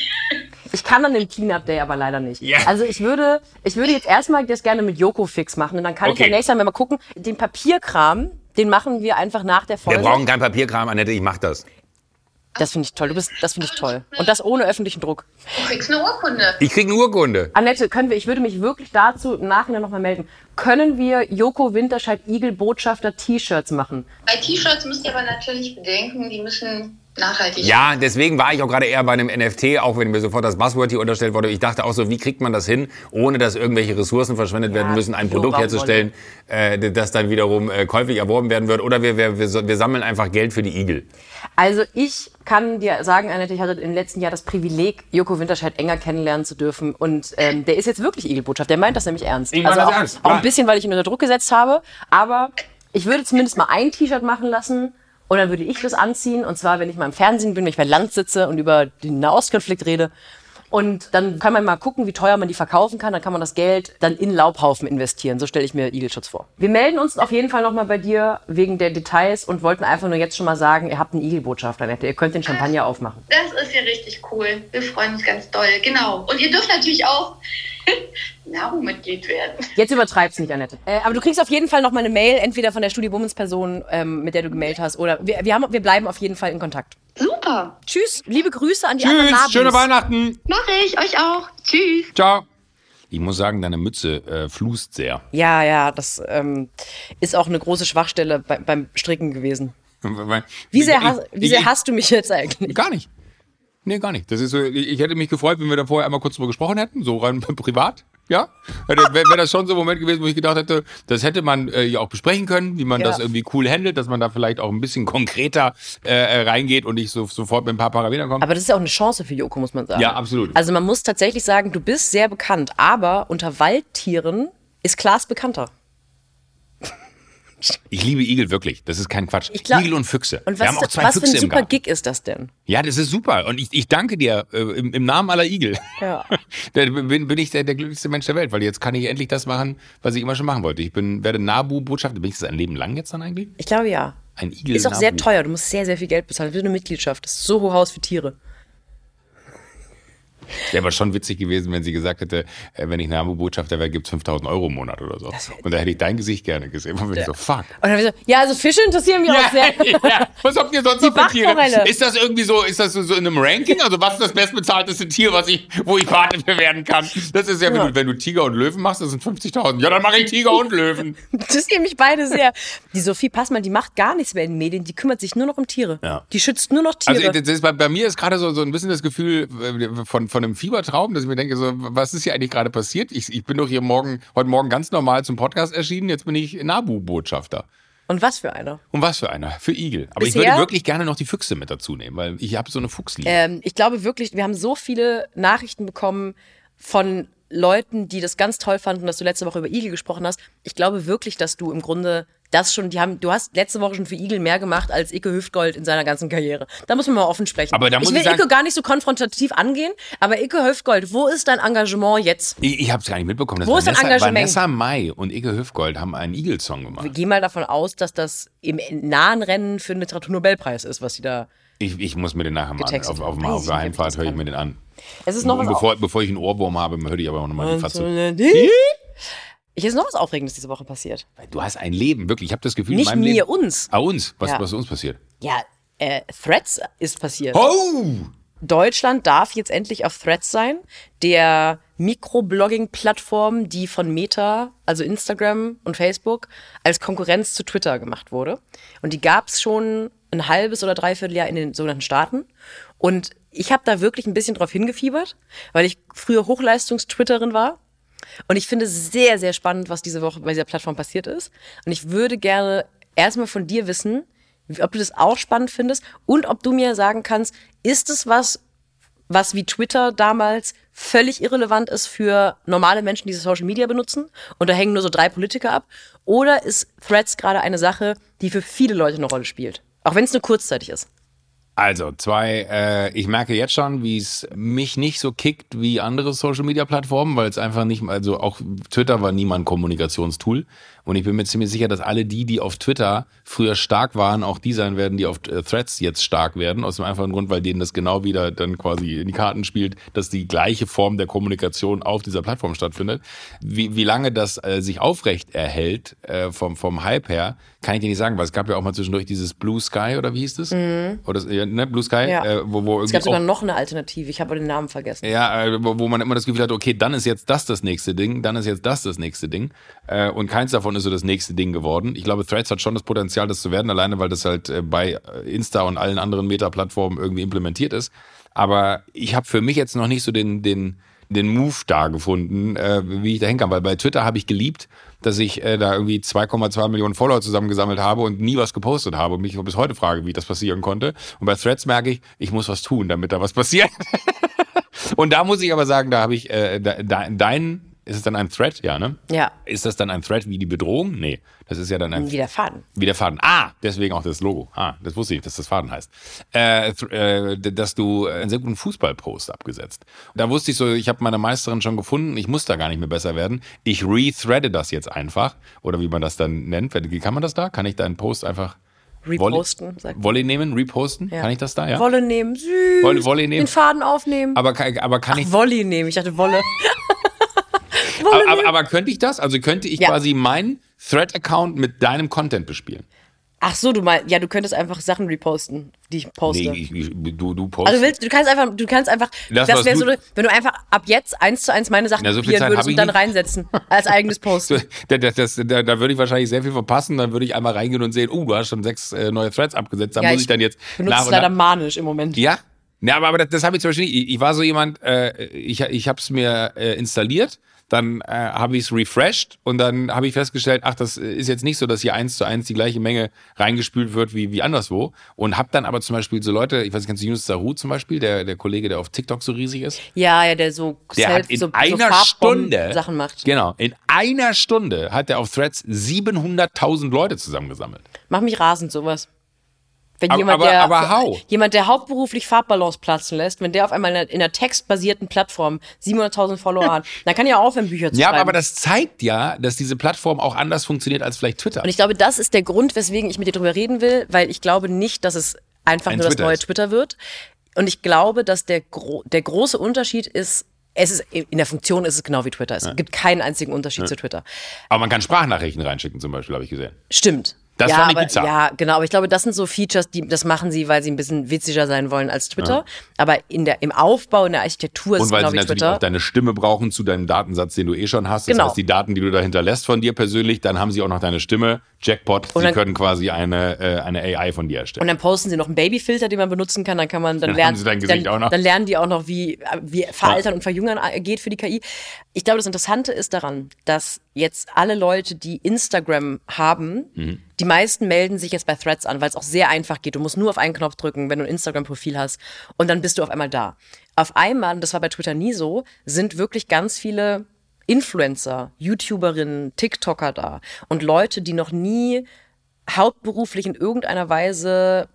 Ich kann an dem Cleanup Day aber leider nicht. Ja. Also ich würde, ich würde jetzt erstmal das gerne mit Joko fix machen und dann kann ich Okay. ja nächstes Mal mal gucken. Den Papierkram, den machen wir einfach nach der Wir Folge. brauchen kein Papierkram, Annette, ich mach das. Das finde ich toll. Du bist, das finde ich toll. Und das ohne öffentlichen Druck. Du kriegst eine Urkunde. Ich krieg eine Urkunde. Annette, können wir, ich würde mich wirklich dazu im Nachhinein nochmal melden. Können wir Joko Winterscheid Igel Botschafter T-Shirts machen? Bei T-Shirts müsst ihr aber natürlich bedenken, die müssen nachhaltig. Ja, deswegen war ich auch gerade eher bei einem NFT, auch wenn mir sofort das Buzzword hier unterstellt wurde. Ich dachte auch so, wie kriegt man das hin, ohne dass irgendwelche Ressourcen verschwendet werden müssen, ein Produkt herzustellen, äh, das dann wiederum äh, käufig erworben werden wird. Oder wir, wir, wir, wir sammeln einfach Geld für die Igel. Also ich kann dir sagen, Annette, ich hatte im letzten Jahr das Privileg, Joko Winterscheid enger kennenlernen zu dürfen. Und ähm, der ist jetzt wirklich Igelbotschaft. Der meint das nämlich ernst. Ich also das auch, ernst, auch ja. ein bisschen, weil ich ihn unter Druck gesetzt habe. Aber ich würde zumindest mal ein T-Shirt machen lassen. Und dann würde ich das anziehen. Und zwar, wenn ich mal im Fernsehen bin, wenn ich bei Land sitze und über den Nahostkonflikt rede. Und dann kann man mal gucken, wie teuer man die verkaufen kann. Dann kann man das Geld dann in Laubhaufen investieren. So stelle ich mir Igelschutz vor. Wir melden uns auf jeden Fall nochmal bei dir wegen der Details und wollten einfach nur jetzt schon mal sagen, ihr habt einen Igelbotschafter. Ihr könnt den Champagner aufmachen. Das ist ja richtig cool. Wir freuen uns ganz doll. Genau. Und ihr dürft natürlich auch (laughs) Naru-Mitglied werden. Jetzt übertreib's nicht, Annette. Äh, aber du kriegst auf jeden Fall noch mal eine Mail, entweder von der Studie Bummens-Person, ähm, mit der du gemeldet hast, oder wir, wir, haben, wir bleiben auf jeden Fall in Kontakt. Super. Tschüss, liebe Grüße an die anderen Tschüss, schöne Weihnachten. Mache ich. Euch auch. Tschüss. Ciao. Ich muss sagen, deine Mütze äh, flust sehr. Ja, ja, das ähm, ist auch eine große Schwachstelle bei, beim Stricken gewesen. Wie sehr, has, wie sehr hast du mich jetzt eigentlich? Gar nicht. Nee, gar nicht. Das ist so, ich hätte mich gefreut, wenn wir da vorher einmal kurz drüber gesprochen hätten, so rein (laughs) privat. Ja, wäre wär das schon so ein Moment gewesen, wo ich gedacht hätte, das hätte man äh, ja auch besprechen können, wie man Ja. das irgendwie cool handelt, dass man da vielleicht auch ein bisschen konkreter äh, äh, reingeht und nicht so, sofort mit ein paar Parametern kommt. Aber das ist ja auch eine Chance für Joko, muss man sagen. Ja, absolut. Also man muss tatsächlich sagen, du bist sehr bekannt, aber unter Waldtieren ist Klaas bekannter. Ich liebe Igel wirklich. Das ist kein Quatsch. Ich glaub- Igel und Füchse. Und wir was, haben auch zwei was für Füchse ein im super. Gig ist das denn? Ja, das ist super. Und ich, ich danke dir äh, im, im Namen aller Igel. Ja. (laughs) Bin, bin ich der, der glücklichste Mensch der Welt, weil jetzt kann ich endlich das machen, was ich immer schon machen wollte. Ich bin, werde Nabu-Botschafter. Bin ich das ein Leben lang jetzt dann eigentlich? Ich glaube ja. Ein Igel. Ist auch sehr teuer. Du musst sehr, sehr viel Geld bezahlen. Wie eine Mitgliedschaft. Das ist so hoch Haus für Tiere. (laughs) Wäre aber schon witzig gewesen, wenn sie gesagt hätte, äh, wenn ich Nabu-Botschafter wäre, gibt's 5000 Euro im Monat oder so. Und da hätte ich dein Gesicht gerne gesehen. Und bin ich so, fuck. Und dann so, ja, also Fische interessieren mich auch sehr. (laughs) ja. Was habt ihr sonst noch für Tiere? Ist das irgendwie so, ist das so, in einem Ranking? Also was ist das bestbezahlteste Tier, was ich, wo ich Pate für werden kann? Das ist ja, wenn, Ja. Du, wenn du Tiger und Löwen machst, das sind 50.000. Ja, dann mache ich Tiger und Löwen. Das (laughs) interessieren mich beide sehr. Die Sophie Passmann, die macht gar nichts mehr in den Medien. Die kümmert sich nur noch um Tiere. Ja. Die schützt nur noch Tiere. Also das ist, bei, bei mir ist gerade so, so ein bisschen das Gefühl äh, von, von einem Fiebertraum, dass ich mir denke, so, was ist hier eigentlich gerade passiert? Ich, ich bin doch hier morgen, heute Morgen ganz normal zum Podcast erschienen, jetzt bin ich Nabu-Botschafter. Und was für einer? Und was für einer? Für Igel. Aber ich Bisher- würde wirklich gerne noch die Füchse mit dazu nehmen, weil ich habe so eine Fuchsliebe. Ähm, ich glaube wirklich, wir haben so viele Nachrichten bekommen von Leuten, die das ganz toll fanden, dass du letzte Woche über Igel gesprochen hast. Ich glaube wirklich, dass du im Grunde das schon, die haben, du hast letzte Woche schon für Igel mehr gemacht als Icke Hüftgold in seiner ganzen Karriere. Da muss man mal offen sprechen. Aber da muss ich will ich sagen- Icke gar nicht so konfrontativ angehen, aber Icke Hüftgold, wo ist dein Engagement jetzt? Ich, ich habe es gar nicht mitbekommen. dass Wo ist dein Engagement? Vanessa Mai und Icke Hüfgold haben einen Igel-Song gemacht. Geh mal davon aus, dass das im nahen Rennen für einen Literaturnobelpreis ist, was sie da. Ich, ich muss mir den nachher mal. Auf, auf, auf der Heimfahrt das höre ich mir den an. Es ist noch bevor, bevor ich einen Ohrwurm habe, höre ich aber auch nochmal die Fatze. Ich ist noch was Aufregendes diese Woche passiert. Du hast ein Leben, wirklich. Ich habe das Gefühl, in Nicht meinem mir, Leben. uns. Ah, uns. Was, Ja. was uns passiert? Ja, äh, Threads ist passiert. Oh! Deutschland darf jetzt endlich auf Threads sein, der Mikroblogging-Plattform, die von Meta, also Instagram und Facebook, als Konkurrenz zu Twitter gemacht wurde. Und die gab es schon ein halbes oder dreiviertel Jahr in den sogenannten Staaten. Und ich habe da wirklich ein bisschen drauf hingefiebert, weil ich früher Hochleistungs-Twitterin war. Und ich finde es sehr, sehr spannend, was diese Woche bei dieser Plattform passiert ist. Und ich würde gerne erstmal von dir wissen, ob du das auch spannend findest und ob du mir sagen kannst, ist es was, was wie Twitter damals völlig irrelevant ist für normale Menschen, die Social Media benutzen und da hängen nur so drei Politiker ab? Oder ist Threads gerade eine Sache, die für viele Leute eine Rolle spielt? Auch wenn es nur kurzzeitig ist. Also, zwei, äh, ich merke jetzt schon, wie es mich nicht so kickt wie andere Social Media Plattformen, weil es einfach nicht, also auch Twitter war nie mal ein Kommunikationstool. Und ich bin mir ziemlich sicher, dass alle die, die auf Twitter früher stark waren, auch die sein werden, die auf äh, Threads jetzt stark werden. Aus dem einfachen Grund, weil denen das genau wieder dann quasi in die Karten spielt, dass die gleiche Form der Kommunikation auf dieser Plattform stattfindet. Wie, wie lange das äh, sich aufrecht erhält äh, vom, vom Hype her, kann ich dir nicht sagen, weil es gab ja auch mal zwischendurch dieses Blue Sky oder wie hieß das? Oder das, ja, ne, Blue Sky, Ja. äh, wo, wo Es gab sogar noch eine Alternative. Ich habe den Namen vergessen. ja, äh, wo, wo man immer das Gefühl hat, okay, dann ist jetzt das das nächste Ding, dann ist jetzt das das nächste Ding. Äh, und keins davon ist so das nächste Ding geworden. Ich glaube, Threads hat schon das Potenzial, das zu werden, alleine weil das halt äh, bei äh, Insta und allen anderen Meta-Plattformen irgendwie implementiert ist. Aber ich habe für mich jetzt noch nicht so den, den, den Move da gefunden, äh, wie ich da hinkam. Weil bei Twitter habe ich geliebt, dass ich äh, da irgendwie 2,2 Millionen Follower zusammengesammelt habe und nie was gepostet habe und mich bis heute frage, wie das passieren konnte. Und bei Threads merke ich, ich muss was tun, damit da was passiert. (laughs) und da muss ich aber sagen, da habe ich äh, da, da, dein, ist es dann ein Thread, ja, ne? Ja, Ist das dann ein Thread wie die Bedrohung? Nee, das ist ja dann ein wie der Faden. wie der Faden. Ah, deswegen auch das Logo. Ah, das wusste ich, dass das Faden heißt. Äh, äh, dass du einen sehr guten Fußballpost abgesetzt. Da wusste ich so, ich habe meine Meisterin schon gefunden, ich muss da gar nicht mehr besser werden. Ich rethreade das jetzt einfach. Oder wie man das dann nennt. Wie kann man das da? Kann ich deinen Post einfach Reposten, Volley, Volley nehmen, reposten? Ja. Kann ich das da, ja? Wolle nehmen, süß. Volley, Volley nehmen. Den Faden aufnehmen. Aber, aber kann ich. Ach, Volley nehmen. Ich dachte Wolle. (laughs) Aber, aber, aber könnte ich das? Also könnte ich Ja. quasi meinen Thread-Account mit deinem Content bespielen? Ach so, du meinst, ja, du könntest einfach Sachen reposten, die ich poste. Nee, ich, ich, du, du postest. also willst, du kannst einfach, du kannst einfach, Das, das, wäre so, wenn du einfach ab jetzt eins zu eins meine Sachen Na, so kopieren würdest ich und dann nicht. reinsetzen als eigenes (laughs) Post. Da, das, da, da würde ich wahrscheinlich sehr viel verpassen. Dann würde ich einmal reingehen und sehen, oh, du hast schon sechs äh, neue Threads abgesetzt. Da Ja, muss ich, dann jetzt benutze nach es leider manisch im Moment. Ja? Ja, aber, aber das, das habe ich zum Beispiel nicht. Ich, ich war so jemand, äh, ich, ich habe es mir äh, installiert, dann äh, habe ich es refreshed und dann habe ich festgestellt, ach, das ist jetzt nicht so, dass hier eins zu eins die gleiche Menge reingespült wird wie, wie anderswo. Und habe dann aber zum Beispiel so Leute, ich weiß nicht, kennst du Yunus Saru zum Beispiel, der, der Kollege, der auf TikTok so riesig ist? Ja, ja, der so Der selbst hat in so, so einer Farbbomben Stunde Sachen macht. Genau, in einer Stunde hat er auf Threads 700.000 Leute zusammengesammelt. Mach mich rasend, sowas. Wenn Aber- jemand, aber- der, aber how? jemand, der hauptberuflich Farbballons platzen lässt, wenn der auf einmal in einer, in einer textbasierten Plattform 700.000 Follower hat, (laughs) dann kann er aufhören, Bücher zu Ja, schreiben. aber das zeigt ja, dass diese Plattform auch anders funktioniert als vielleicht Twitter. Und ich glaube, das ist der Grund, weswegen ich mit dir drüber reden will, weil ich glaube nicht, dass es einfach Ein nur das Twitter neue ist. Twitter wird. Und ich glaube, dass der, gro der große Unterschied ist, es ist, in der Funktion ist es genau wie Twitter. Es gibt keinen einzigen Unterschied zu Twitter. Aber man kann Sprachnachrichten reinschicken zum Beispiel, habe ich gesehen. Stimmt. Das ja, fand ich aber. Ja, genau. Aber ich glaube, das sind so Features, die, das machen sie, weil sie ein bisschen witziger sein wollen als Twitter. Aber in der, im Aufbau, in der Architektur ist Und es weil genau sie wie natürlich Twitter. auch deine Stimme brauchen zu deinem Datensatz, den du eh schon hast. Das Genau. heißt, die Daten, die du da hinterlässt von dir persönlich, dann haben sie auch noch deine Stimme. Jackpot, Und sie dann- können quasi eine, äh, eine AI von dir erstellen. Und dann posten sie noch einen Babyfilter, den man benutzen kann. Dann kann man dann Dann lernen, sie dein Gesicht dann, auch noch. dann lernen die auch noch, wie, wie Veraltern und Verjüngern geht für die KI. Ich glaube, das Interessante ist daran, dass jetzt alle Leute, die Instagram haben, Mhm. die meisten melden sich jetzt bei Threads an, weil es auch sehr einfach geht. Du musst nur auf einen Knopf drücken, wenn du ein Instagram-Profil hast, und dann bist du auf einmal da. Auf einmal, und das war bei Twitter nie so, sind wirklich ganz viele Influencer, YouTuberinnen, TikToker da und Leute, die noch nie hauptberuflich in irgendeiner Weise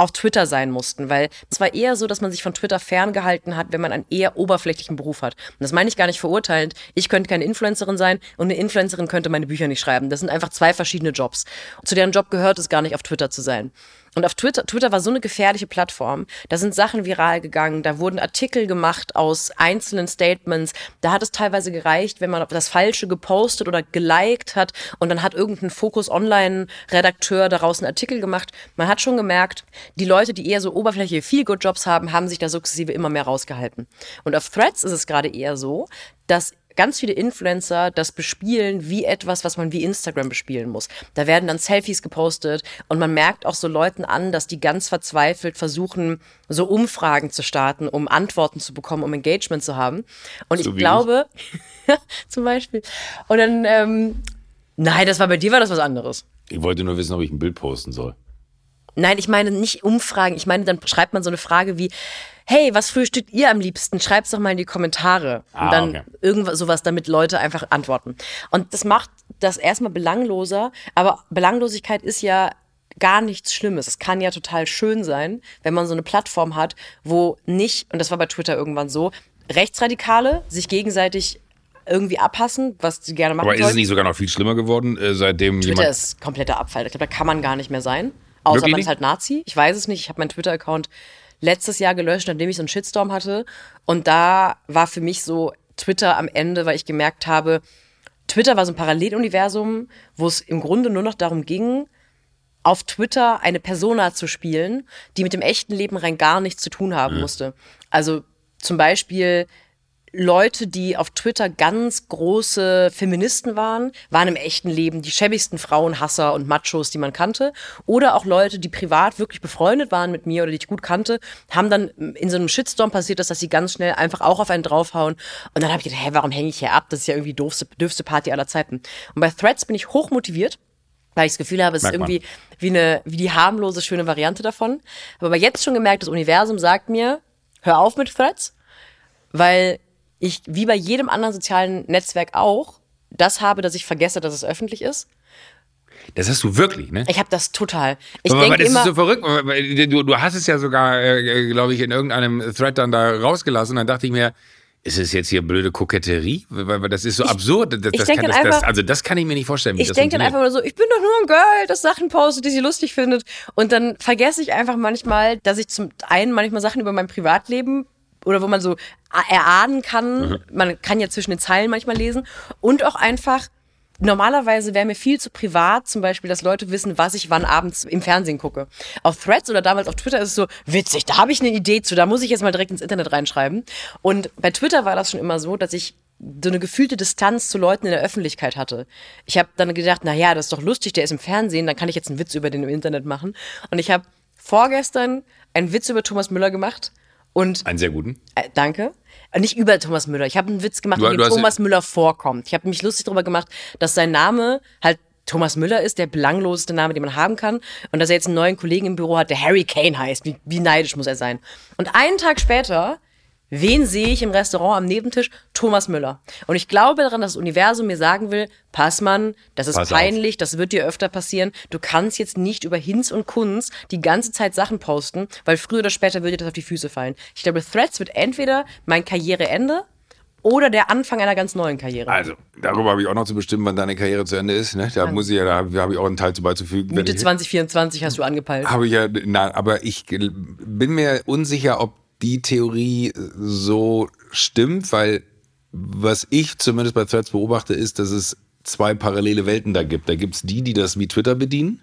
auf Twitter sein mussten, weil es war eher so, dass man sich von Twitter ferngehalten hat, wenn man einen eher oberflächlichen Beruf hat. Und das meine ich gar nicht verurteilend. Ich könnte keine Influencerin sein und eine Influencerin könnte meine Bücher nicht schreiben. Das sind einfach zwei verschiedene Jobs. Zu deren Job gehört es gar nicht, auf Twitter zu sein. Und auf Twitter, Twitter war so eine gefährliche Plattform. Da sind Sachen viral gegangen, da wurden Artikel gemacht aus einzelnen Statements. Da hat es teilweise gereicht, wenn man das Falsche gepostet oder geliked hat und dann hat irgendein Focus Online-Redakteur daraus einen Artikel gemacht. Man hat schon gemerkt, die Leute, die eher so oberflächliche Feel-Good-Jobs haben, haben sich da sukzessive immer mehr rausgehalten. Und auf Threads ist es gerade eher so, dass ganz viele Influencer das bespielen wie etwas, was man wie Instagram bespielen muss. Da werden dann Selfies gepostet und man merkt auch so Leuten an, dass die ganz verzweifelt versuchen, so Umfragen zu starten, um Antworten zu bekommen, um Engagement zu haben. Und So ich glaube, (laughs) zum Beispiel. Und dann, ähm, nein, das war bei dir war das was anderes. Ich wollte nur wissen, ob ich ein Bild posten soll. Nein, ich meine nicht Umfragen. Ich meine, dann schreibt man so eine Frage wie, hey, was frühstückt ihr am liebsten? Schreib's doch mal in die Kommentare. Ah, und dann okay. irgendwas sowas, damit Leute einfach antworten. Und das macht das erstmal belangloser, aber Belanglosigkeit ist ja gar nichts Schlimmes. Es kann ja total schön sein, wenn man so eine Plattform hat, wo nicht, und das war bei Twitter irgendwann so, Rechtsradikale sich gegenseitig irgendwie abhassen, was sie gerne machen Aber ist es nicht sogar noch viel schlimmer geworden, äh, seitdem Twitter ist kompletter Abfall. Ich glaube, da kann man gar nicht mehr sein. Außer Wirklich man ist halt Nazi. Ich weiß es nicht. Ich habe meinen Twitter-Account letztes Jahr gelöscht, nachdem ich so einen Shitstorm hatte. Und da war für mich so Twitter am Ende, weil ich gemerkt habe, Twitter war so ein Paralleluniversum, wo es im Grunde nur noch darum ging, auf Twitter eine Persona zu spielen, die mit dem echten Leben rein gar nichts zu tun haben musste. Also zum Beispiel Leute, die auf Twitter ganz große Feministen waren, waren im echten Leben die schäbigsten Frauenhasser und Machos, die man kannte. Oder auch Leute, die privat wirklich befreundet waren mit mir oder die ich gut kannte, haben dann in so einem Shitstorm passiert, dass, dass sie ganz schnell einfach auch auf einen draufhauen. Und dann habe ich gedacht, hä, warum hänge ich hier ab? Das ist ja irgendwie doofste, dürfste Party aller Zeiten. Und bei Threads bin ich hochmotiviert weil ich das Gefühl habe, es ist Merkt man. irgendwie wie eine wie die harmlose schöne Variante davon. Aber jetzt schon gemerkt, das Universum sagt mir, hör auf mit Threads, weil ich wie bei jedem anderen sozialen Netzwerk auch das habe, dass ich vergesse, dass es öffentlich ist. Das hast du wirklich, ne? Ich habe das total. Ich aber, aber das immer, ist so verrückt. Du, du hast es ja sogar, äh, glaube ich, in irgendeinem Thread dann da rausgelassen. Dann dachte ich mir, ist es jetzt hier blöde Koketterie? Weil, das ist so absurd. Das, ich das kann, das, einfach- also das kann ich mir nicht vorstellen. Ich denke dann einfach nur so, ich bin doch nur ein Girl, das Sachen postet, die sie lustig findet. Und dann vergesse ich einfach manchmal, dass ich zum einen manchmal Sachen über mein Privatleben oder wo man so erahnen kann, Mhm. man kann ja zwischen den Zeilen manchmal lesen und auch einfach Normalerweise wäre mir viel zu privat, zum Beispiel, dass Leute wissen, was ich wann abends im Fernsehen gucke. Auf Threads oder damals auf Twitter ist es so witzig, da habe ich eine Idee zu, da muss ich jetzt mal direkt ins Internet reinschreiben. Und bei Twitter war das schon immer so, dass ich so eine gefühlte Distanz zu Leuten in der Öffentlichkeit hatte. Ich habe dann gedacht, na ja, das ist doch lustig, der ist im Fernsehen, dann kann ich jetzt einen Witz über den im Internet machen. Und ich habe vorgestern einen Witz über Thomas Müller gemacht und Einen sehr guten. äh, danke. Nicht über Thomas Müller. Ich habe einen Witz gemacht, in dem Thomas Müller vorkommt. Ich habe mich lustig darüber gemacht, dass sein Name halt Thomas Müller ist, der belangloseste Name, den man haben kann. Und dass er jetzt einen neuen Kollegen im Büro hat, der Harry Kane heißt. Wie, wie neidisch muss er sein? Und einen Tag später, wen sehe ich im Restaurant am Nebentisch? Thomas Müller. Und ich glaube daran, dass das Universum mir sagen will, pass Mann, das ist Pass auf. peinlich, das wird dir öfter passieren. Du kannst jetzt nicht über Hinz und Kunz die ganze Zeit Sachen posten, weil früher oder später würde dir das auf die Füße fallen. Ich glaube, Threads wird entweder mein Karriereende oder der Anfang einer ganz neuen Karriere. Also, darüber habe ich auch noch zu bestimmen, wann deine Karriere zu Ende ist. Ne? Da muss ich ja, da habe ich auch einen Teil zu beizufügen. Mitte ich- 2024 hast du angepeilt. Habe ich ja, na, aber ich bin mir unsicher, ob die Theorie so stimmt, weil was ich zumindest bei Threads beobachte, ist, dass es zwei parallele Welten da gibt. Da gibt es die, die das wie Twitter bedienen.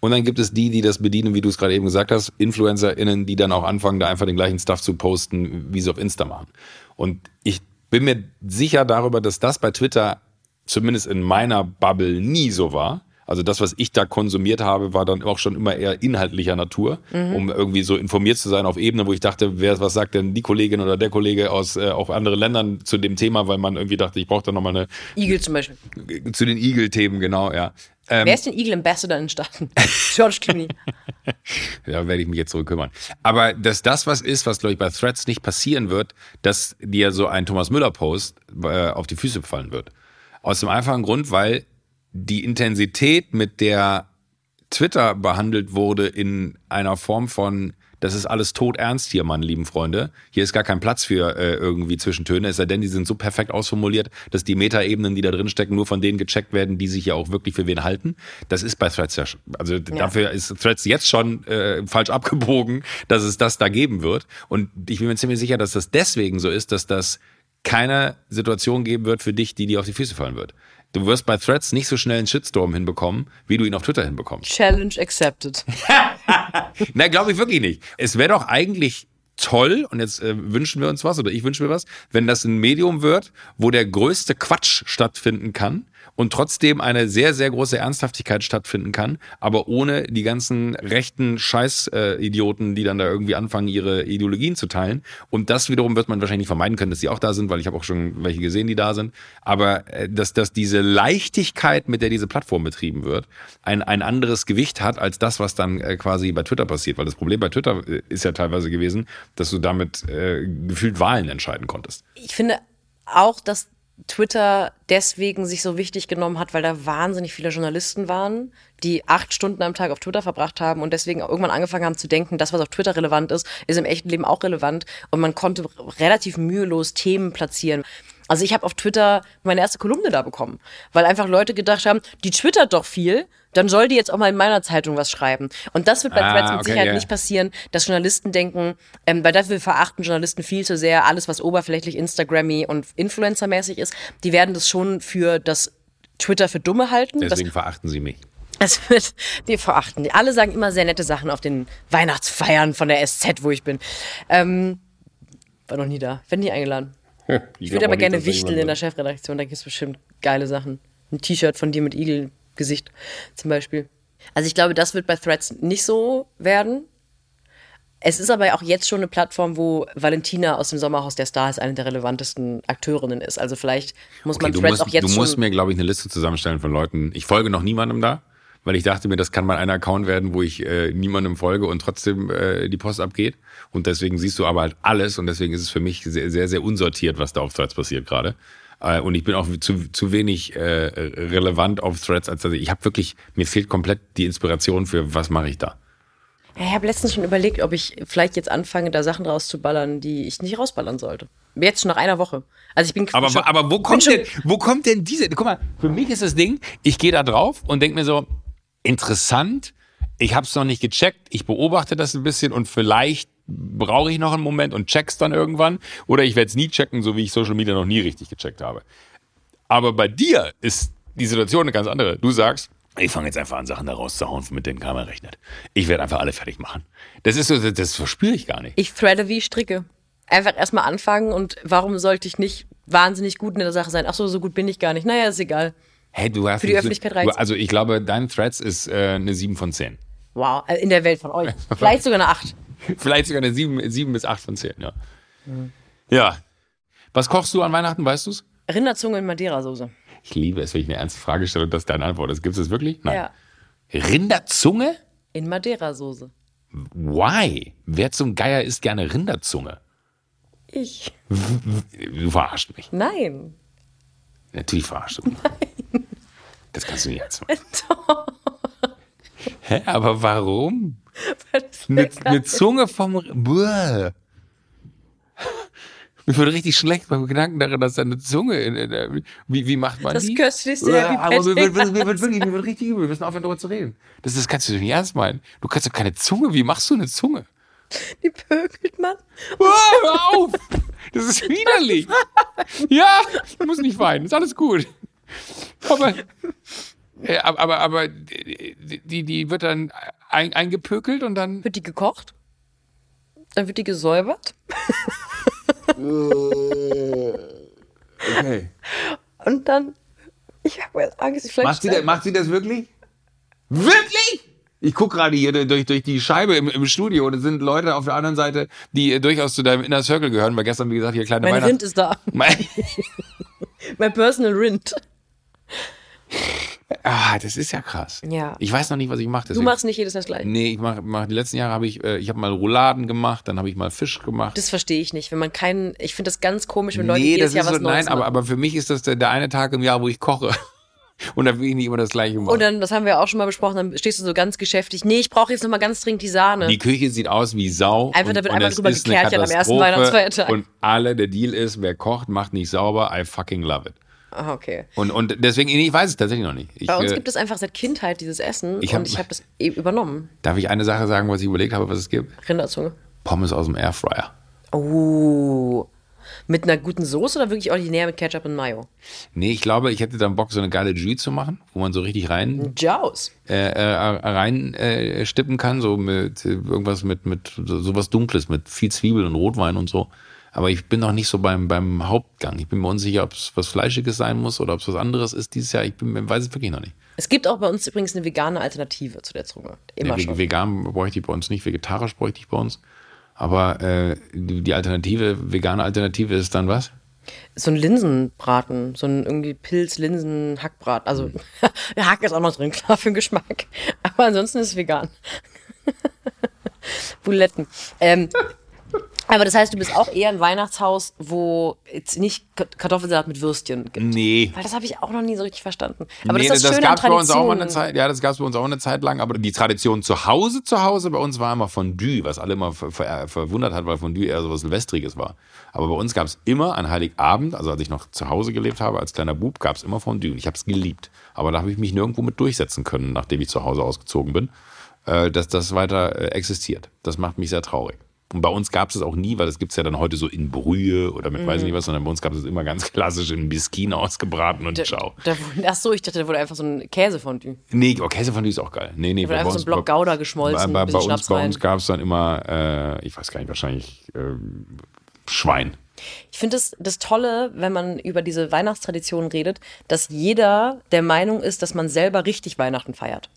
Und dann gibt es die, die das bedienen, wie du es gerade eben gesagt hast, InfluencerInnen, die dann auch anfangen, da einfach den gleichen Stuff zu posten, wie sie auf Insta machen. Und ich bin mir sicher darüber, dass das bei Twitter zumindest in meiner Bubble nie so war. Also das, was ich da konsumiert habe, war dann auch schon immer eher inhaltlicher Natur, um irgendwie so informiert zu sein auf Ebene, wo ich dachte, wer, was sagt denn die Kollegin oder der Kollege aus äh, auch anderen Ländern zu dem Thema, weil man irgendwie dachte, ich brauche da nochmal eine Igel zum Beispiel. zu den Igel-Themen, genau, ja. Ähm, Wer ist denn Eagle Ambassador in den Staaten? (laughs) George Clooney. (laughs) Da werde ich mich jetzt zurück kümmern. Aber dass das was ist, was, glaube ich, bei Threads nicht passieren wird, dass dir so ein Thomas Müller-Post äh, auf die Füße fallen wird. Aus dem einfachen Grund, weil die Intensität, mit der Twitter behandelt wurde in einer Form von, das ist alles todernst hier, meine lieben Freunde. Hier ist gar kein Platz für äh, irgendwie Zwischentöne, es sei denn, die sind so perfekt ausformuliert, dass die Metaebenen, die da drin stecken, nur von denen gecheckt werden, die sich ja auch wirklich für wen halten. Das ist bei Threads ja, schon- also dafür ist Threads jetzt schon äh, falsch abgebogen, dass es das da geben wird. Und ich bin mir ziemlich sicher, dass das deswegen so ist, dass das keine Situation geben wird für dich, die dir auf die Füße fallen wird. Du wirst bei Threads nicht so schnell einen Shitstorm hinbekommen, wie du ihn auf Twitter hinbekommst. Challenge accepted. (laughs) Na, glaube ich wirklich nicht. Es wäre doch eigentlich toll, und jetzt äh, wünschen wir uns was, oder ich wünsche mir was, wenn das ein Medium wird, wo der größte Quatsch stattfinden kann und trotzdem eine sehr, sehr große Ernsthaftigkeit stattfinden kann, aber ohne die ganzen rechten Scheiß-Idioten, die dann da irgendwie anfangen, ihre Ideologien zu teilen. Und das wiederum wird man wahrscheinlich vermeiden können, dass sie auch da sind, weil ich habe auch schon welche gesehen, die da sind. Aber äh, dass, dass diese Leichtigkeit, mit der diese Plattform betrieben wird, ein, ein anderes Gewicht hat als das, was dann äh, quasi bei Twitter passiert. Weil das Problem bei Twitter äh, ist ja teilweise gewesen, dass du damit äh, gefühlt Wahlen entscheiden konntest. Ich finde auch, dass Twitter deswegen sich so wichtig genommen hat, weil da wahnsinnig viele Journalisten waren, die acht Stunden am Tag auf Twitter verbracht haben und deswegen irgendwann angefangen haben zu denken, das, was auf Twitter relevant ist, ist im echten Leben auch relevant und man konnte relativ mühelos Themen platzieren. Also ich habe auf Twitter meine erste Kolumne da bekommen, weil einfach Leute gedacht haben, die twittert doch viel, dann soll die jetzt auch mal in meiner Zeitung was schreiben. Und das wird bei Ah, Threads mit okay, Sicherheit ja. nicht passieren, dass Journalisten denken, ähm, weil dafür verachten Journalisten viel zu sehr alles, was oberflächlich Instagrammy und Influencer-mäßig ist. Die werden das schon für das Twitter für Dumme halten. Deswegen verachten sie mich. Es wird, wir verachten. die. Alle sagen immer sehr nette Sachen auf den Weihnachtsfeiern von der SZ, wo ich bin. Ähm, war noch nie da. Werd nie eingeladen. Ich würde aber gerne wichteln in der Chefredaktion. Da gibt es bestimmt geile Sachen. Ein T-Shirt von dir mit Igel-Gesicht zum Beispiel. Also ich glaube, das wird bei Threads nicht so werden. Es ist aber auch jetzt schon eine Plattform, wo Valentina aus dem Sommerhaus der Stars eine der relevantesten Akteurinnen ist. Also vielleicht muss man Okay, du Threads musst, auch jetzt du musst mir, glaube ich, eine Liste zusammenstellen von Leuten. Ich folge noch niemandem da, weil ich dachte mir, das kann mal ein Account werden, wo ich äh, niemandem folge und trotzdem äh, die Post abgeht. Und deswegen siehst du aber halt alles und deswegen ist es für mich sehr, sehr, sehr unsortiert, was da auf Threads passiert gerade. Äh, und ich bin auch zu, zu wenig äh, relevant auf Threads, als dass ich, ich habe wirklich, mir fehlt komplett die Inspiration für, was mache ich da. Ja, ich habe letztens schon überlegt, ob ich vielleicht jetzt anfange, da Sachen rauszuballern, die ich nicht rausballern sollte. Jetzt schon nach einer Woche. Also ich bin Aber, schon, aber wo bin kommt schon, denn, wo kommt denn diese? Guck mal, für mich ist das Ding, ich gehe da drauf und denke mir so, interessant, ich habe es noch nicht gecheckt, ich beobachte das ein bisschen und vielleicht brauche ich noch einen Moment und check's dann irgendwann. Oder ich werde es nie checken, so wie ich Social Media noch nie richtig gecheckt habe. Aber bei dir ist die Situation eine ganz andere. Du sagst, ich fange jetzt einfach an, Sachen da rauszuhauen, mit denen keiner rechnet. Ich werde einfach alle fertig machen. Das ist so, das, verspüre ich gar nicht. Ich threade wie stricke. Einfach erstmal anfangen und warum sollte ich nicht wahnsinnig gut in der Sache sein? Ach so, so gut bin ich gar nicht. Naja, ist egal. Hey, du hast Für die Öffentlichkeit reicht's. du, Also ich glaube, dein Threads ist äh, eine 7 von 10. Wow, äh, in der Welt von euch. (laughs) Vielleicht sogar eine 8. (laughs) Vielleicht sogar eine 7, 7 bis 8 von 10, ja. Ja. Was kochst du an Weihnachten, weißt du's? Rinderzunge in Madeira-Soße. Ich liebe es, wenn ich eine ernste Frage stelle und das deine Antwort ist. Gibt es das wirklich? Nein. Ja, Rinderzunge? in Madeira-Soße. Why? Wer zum Geier isst gerne Rinderzunge? Ich. Du verarschst mich. Nein. Natürlich verarschst du mich. Das kannst du nicht ernst (laughs) machen. Hä, aber warum? (laughs) Das eine ist. Zunge vom... Buah. Mir wird richtig schlecht beim Gedanken daran, dass da eine Zunge... In, in, der- wie, wie macht man Das die? köstlichste Ja, Happy aber mir wird, mir, wird wirklich, mir wird richtig übel. Wir müssen aufhören, darüber zu reden. Das, das kannst du doch nicht ernst meinen. Du kannst doch keine Zunge. Wie machst du eine Zunge? Die pökelt man. Oh, hör auf! Das ist widerlich. Ja, du musst nicht weinen. Ist alles gut. Aber, äh, aber, aber, aber die, die- wird dann ein, eingepökelt und dann. Wird die gekocht? Dann wird die gesäubert. Okay. Und dann. Ich habe jetzt Angst, ich vielleicht. Macht sie, das, macht sie das wirklich? Wirklich? Ich guck gerade hier durch, durch die Scheibe im, im Studio und es sind Leute auf der anderen Seite, die äh, durchaus zu deinem Inner Circle gehören, weil gestern, wie gesagt, hier kleine mein Weihnachts- Rind ist da. Mein, (laughs) Mein Personal Rind. Ah, das ist ja krass. Ja. Ich weiß noch nicht, was ich mache. Du machst nicht jedes Mal das gleiche. Nee, ich mach, mach die letzten Jahre habe ich, äh, ich habe mal Rouladen gemacht, dann habe ich mal Fisch gemacht. Das verstehe ich nicht. Wenn man keinen. Ich finde das ganz komisch, wenn Leute nee, jedes das Jahr ist was so, Neues nein, aber, machen. aber für mich ist das der, der eine Tag im Jahr, wo ich koche. (laughs) Und da will ich nicht immer das gleiche machen. Und dann, das haben wir auch schon mal besprochen, dann stehst du so ganz geschäftig. Nee, ich brauche jetzt noch mal ganz dringend die Sahne. die Küche sieht aus wie Sau. Einfach, da wird einmal drüber gekärchert am ersten. Weihnachtsfeiertag. Und alle, der Deal ist, wer kocht, macht nicht sauber. I fucking love it. Ah, okay. Und, und deswegen, ich weiß es tatsächlich noch nicht. Ich, Bei uns äh, gibt es einfach seit Kindheit dieses Essen Ich hab- und ich habe das eben übernommen. darf ich eine Sache sagen, was ich überlegt habe, was es gibt? Rinderzunge. Pommes aus dem Airfryer. Oh. Mit einer guten Soße oder wirklich ordinär mit Ketchup und Mayo? Nee, ich glaube, ich hätte dann Bock, so eine geile Jus zu machen, wo man so richtig rein Jaws. äh, äh, rein äh, stippen kann, so mit äh, irgendwas mit, mit so, sowas Dunkles, mit viel Zwiebeln und Rotwein und so. Aber ich bin noch nicht so beim, beim Hauptgang. Ich bin mir unsicher, ob es was Fleischiges sein muss oder ob es was anderes ist dieses Jahr. Ich bin, weiß es wirklich noch nicht. Es gibt auch bei uns übrigens eine vegane Alternative zu der Zunge. Immer Nee, schon. vegan bräuchte ich bei uns nicht, vegetarisch bräuchte ich bei uns. Aber äh, die Alternative, vegane Alternative ist dann was? So ein Linsenbraten, so ein irgendwie Pilz-Linsen-Hackbraten. Also, der Hack ist auch noch drin, klar, für den Geschmack. Aber ansonsten ist es vegan. (laughs) Buletten. Ähm, aber das heißt, du bist auch eher ein Weihnachtshaus, wo es nicht Kartoffelsalat mit Würstchen gibt. Nee. Weil das habe ich auch noch nie so richtig verstanden. Aber nee, das ist das, Schöne an gab's bei uns auch mal eine. Zeit. Ja, das gab es bei uns auch eine Zeit lang. Aber die Tradition zu Hause, zu Hause bei uns war immer Fondue, was alle immer ver ver verwundert hat, weil Fondue eher so was Silvestriges war. Aber bei uns gab es immer an Heiligabend, also als ich noch zu Hause gelebt habe, als kleiner Bub, gab es immer Fondue. Ich habe es geliebt. Aber da habe ich mich nirgendwo mit durchsetzen können, nachdem ich zu Hause ausgezogen bin, äh, dass das weiter äh, existiert. Das macht mich sehr traurig. Und bei uns gab es es auch nie, weil das gibt es ja dann heute so in Brühe oder mit Mhm. weiß ich nicht was, sondern bei uns gab es es immer ganz klassisch in Biskin ausgebraten und ciao. Da, ach so, ich dachte, da wurde einfach so ein Käsefondue. Nee, oh, Käsefondue ist auch geil. Nee, nee, Da wurde einfach so ein Block Gouda geschmolzen, Bei, bei, bei uns, bei uns gab es dann immer, äh, ich weiß gar nicht, wahrscheinlich ähm, Schwein. Ich finde das, das Tolle, wenn man über diese Weihnachtstraditionen redet, dass jeder der Meinung ist, dass man selber richtig Weihnachten feiert.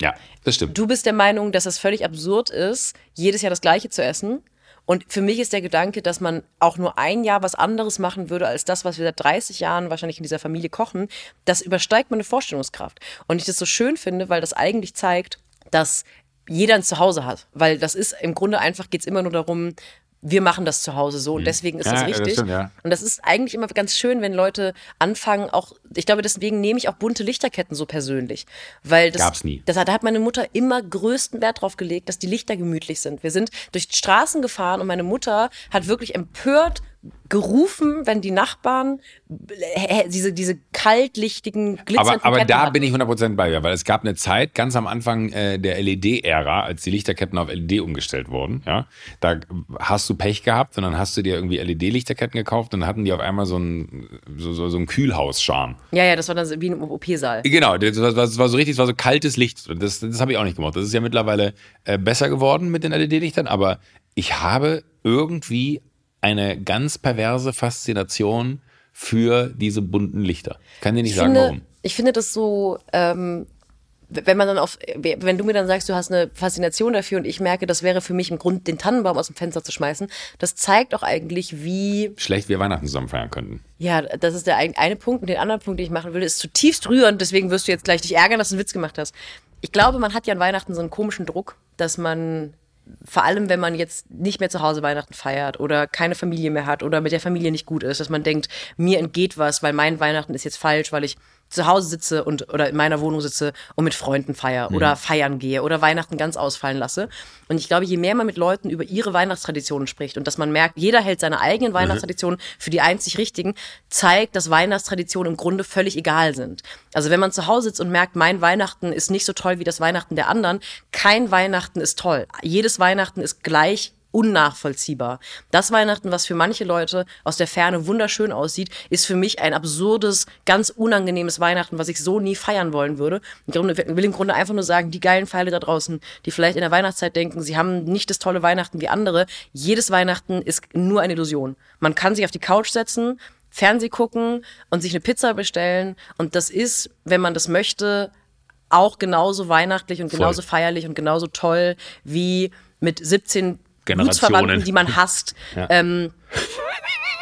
Ja, das stimmt. Du bist der Meinung, dass es völlig absurd ist, jedes Jahr das Gleiche zu essen. Und für mich ist der Gedanke, dass man auch nur ein Jahr was anderes machen würde als das, was wir seit 30 Jahren wahrscheinlich in dieser Familie kochen, das übersteigt meine Vorstellungskraft. Und ich das so schön finde, weil das eigentlich zeigt, dass jeder ein Zuhause hat. Weil das ist im Grunde einfach, geht es immer nur darum, wir machen das zu Hause so und deswegen ist Mhm. Ja, das das richtig. stimmt, ja. Und das ist eigentlich immer ganz schön, wenn Leute anfangen, auch, ich glaube, deswegen nehme ich auch bunte Lichterketten so persönlich. Weil das, Gab's nie. Das, hat- da hat meine Mutter immer größten Wert drauf gelegt, dass die Lichter gemütlich sind. Wir sind durch Straßen gefahren und meine Mutter hat wirklich empört gerufen, wenn die Nachbarn äh, diese, diese kaltlichtigen, glitzernden Aber, aber Ketten da hatten. bin ich 100% bei dir, weil es gab eine Zeit, ganz am Anfang äh, der LED-Ära, als die Lichterketten auf LED umgestellt wurden, ja, da hast du Pech gehabt und dann hast du dir irgendwie LED-Lichterketten gekauft und dann hatten die auf einmal so einen so, so, so einen Kühlhaus-Charme. Ja, ja, das war dann wie im OP-Saal. Genau, das war, das war so richtig, das war so kaltes Licht. Das, das habe ich auch nicht gemacht. Das ist ja mittlerweile äh, besser geworden mit den LED-Lichtern, aber ich habe irgendwie eine ganz perverse Faszination für diese bunten Lichter. Ich kann dir nicht Ich sagen, finde, warum. ich finde das so, ähm, wenn man dann auf, wenn du mir dann sagst, du hast eine Faszination dafür und ich merke, das wäre für mich im Grund, den Tannenbaum aus dem Fenster zu schmeißen, das zeigt auch eigentlich, wie Schlecht wir Weihnachten zusammen feiern könnten. Ja, das ist der ein- eine Punkt. Und den anderen Punkt, den ich machen würde, ist zutiefst rührend. Deswegen wirst du jetzt gleich dich ärgern, dass du einen Witz gemacht hast. Ich glaube, man hat ja an Weihnachten so einen komischen Druck, dass man, vor allem wenn man jetzt nicht mehr zu Hause Weihnachten feiert oder keine Familie mehr hat oder mit der Familie nicht gut ist, dass man denkt, mir entgeht was, weil mein Weihnachten ist jetzt falsch, weil ich zu Hause sitze und oder in meiner Wohnung sitze und mit Freunden feier oder feiern gehe oder Weihnachten ganz ausfallen lasse. Und ich glaube, je mehr man mit Leuten über ihre Weihnachtstraditionen spricht und dass man merkt, jeder hält seine eigenen Weihnachtstraditionen für die einzig richtigen, zeigt, dass Weihnachtstraditionen im Grunde völlig egal sind. Also wenn man zu Hause sitzt und merkt, mein Weihnachten ist nicht so toll wie das Weihnachten der anderen, kein Weihnachten ist toll. Jedes Weihnachten ist gleich unnachvollziehbar. Das Weihnachten, was für manche Leute aus der Ferne wunderschön aussieht, ist für mich ein absurdes, ganz unangenehmes Weihnachten, was ich so nie feiern wollen würde. Ich will im Grunde einfach nur sagen, die geilen Pfeile da draußen, die vielleicht in der Weihnachtszeit denken, sie haben nicht das tolle Weihnachten wie andere. Jedes Weihnachten ist nur eine Illusion. Man kann sich auf die Couch setzen, Fernseh gucken und sich eine Pizza bestellen und das ist, wenn man das möchte, auch genauso weihnachtlich und genauso feierlich und genauso toll wie mit 17 Generationen. Die man hasst, (laughs) ähm,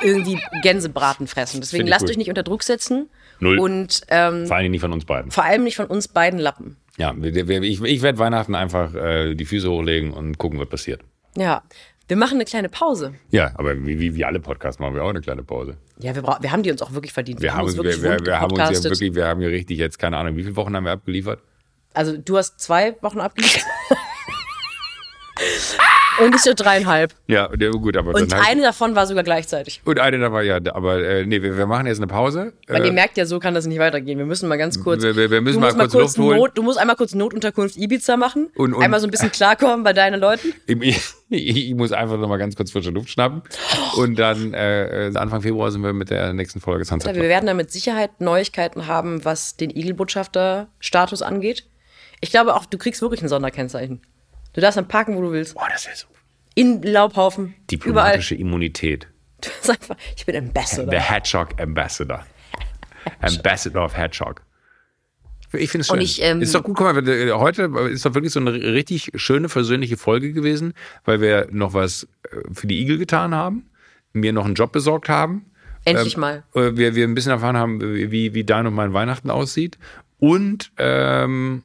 irgendwie Gänsebraten fressen. Deswegen lasst gut. euch nicht unter Druck setzen Null. und ähm, Vor allem nicht von uns beiden. vor allem nicht von uns beiden Lappen. Ja, wir- wir- ich, ich werde Weihnachten einfach äh, die Füße hochlegen und gucken, was passiert. Ja, wir machen eine kleine Pause. Ja, aber wie, wie, wie alle Podcasts machen wir auch eine kleine Pause. Ja, wir, wir haben die uns auch wirklich verdient. Wir, haben uns, wir, wirklich wir, wir haben uns ja wirklich, wir haben hier richtig jetzt, keine Ahnung, wie viele Wochen haben wir abgeliefert? Also du hast zwei Wochen abgeliefert. (laughs) Und ich so dreieinhalb. Ja, gut, aber Und eine davon war sogar gleichzeitig. und eine da war ja, aber äh, nee, wir, wir machen jetzt eine Pause. Weil Äh, ihr merkt ja, so kann das nicht weitergehen. Wir müssen mal ganz kurz. Wir- wir- müssen du mal musst kurz Luft holen. Not, du musst einmal kurz Notunterkunft Ibiza machen. Und- und- einmal so ein bisschen klarkommen bei deinen Leuten. ich, (laughs) ich muss einfach noch mal ganz kurz frische Luft schnappen. Und dann äh, Anfang Februar sind wir mit der nächsten Folge Sunset Ja, wir werden da mit Sicherheit Neuigkeiten haben, was den Igelbotschafter-Status angeht. Ich glaube auch, du kriegst wirklich ein Sonderkennzeichen. Du darfst dann parken, wo du willst. Boah, das ist so. In Laubhaufen. Überall. Diplomatische Immunität. (laughs) Du bist einfach, ich bin Ambassador. The Hedgehog Ambassador. Ambassador of Hedgehog. Ich finde es schön. Und ich, ähm, ist doch gut, guck mal, äh, heute ist doch wirklich so eine richtig schöne, versöhnliche Folge gewesen, weil wir noch was äh, für die Igel getan haben, mir noch einen Job besorgt haben. Endlich ähm, mal. äh, Wir, wir ein bisschen erfahren haben, wie, wie dein und mein Weihnachten aussieht. Und ähm,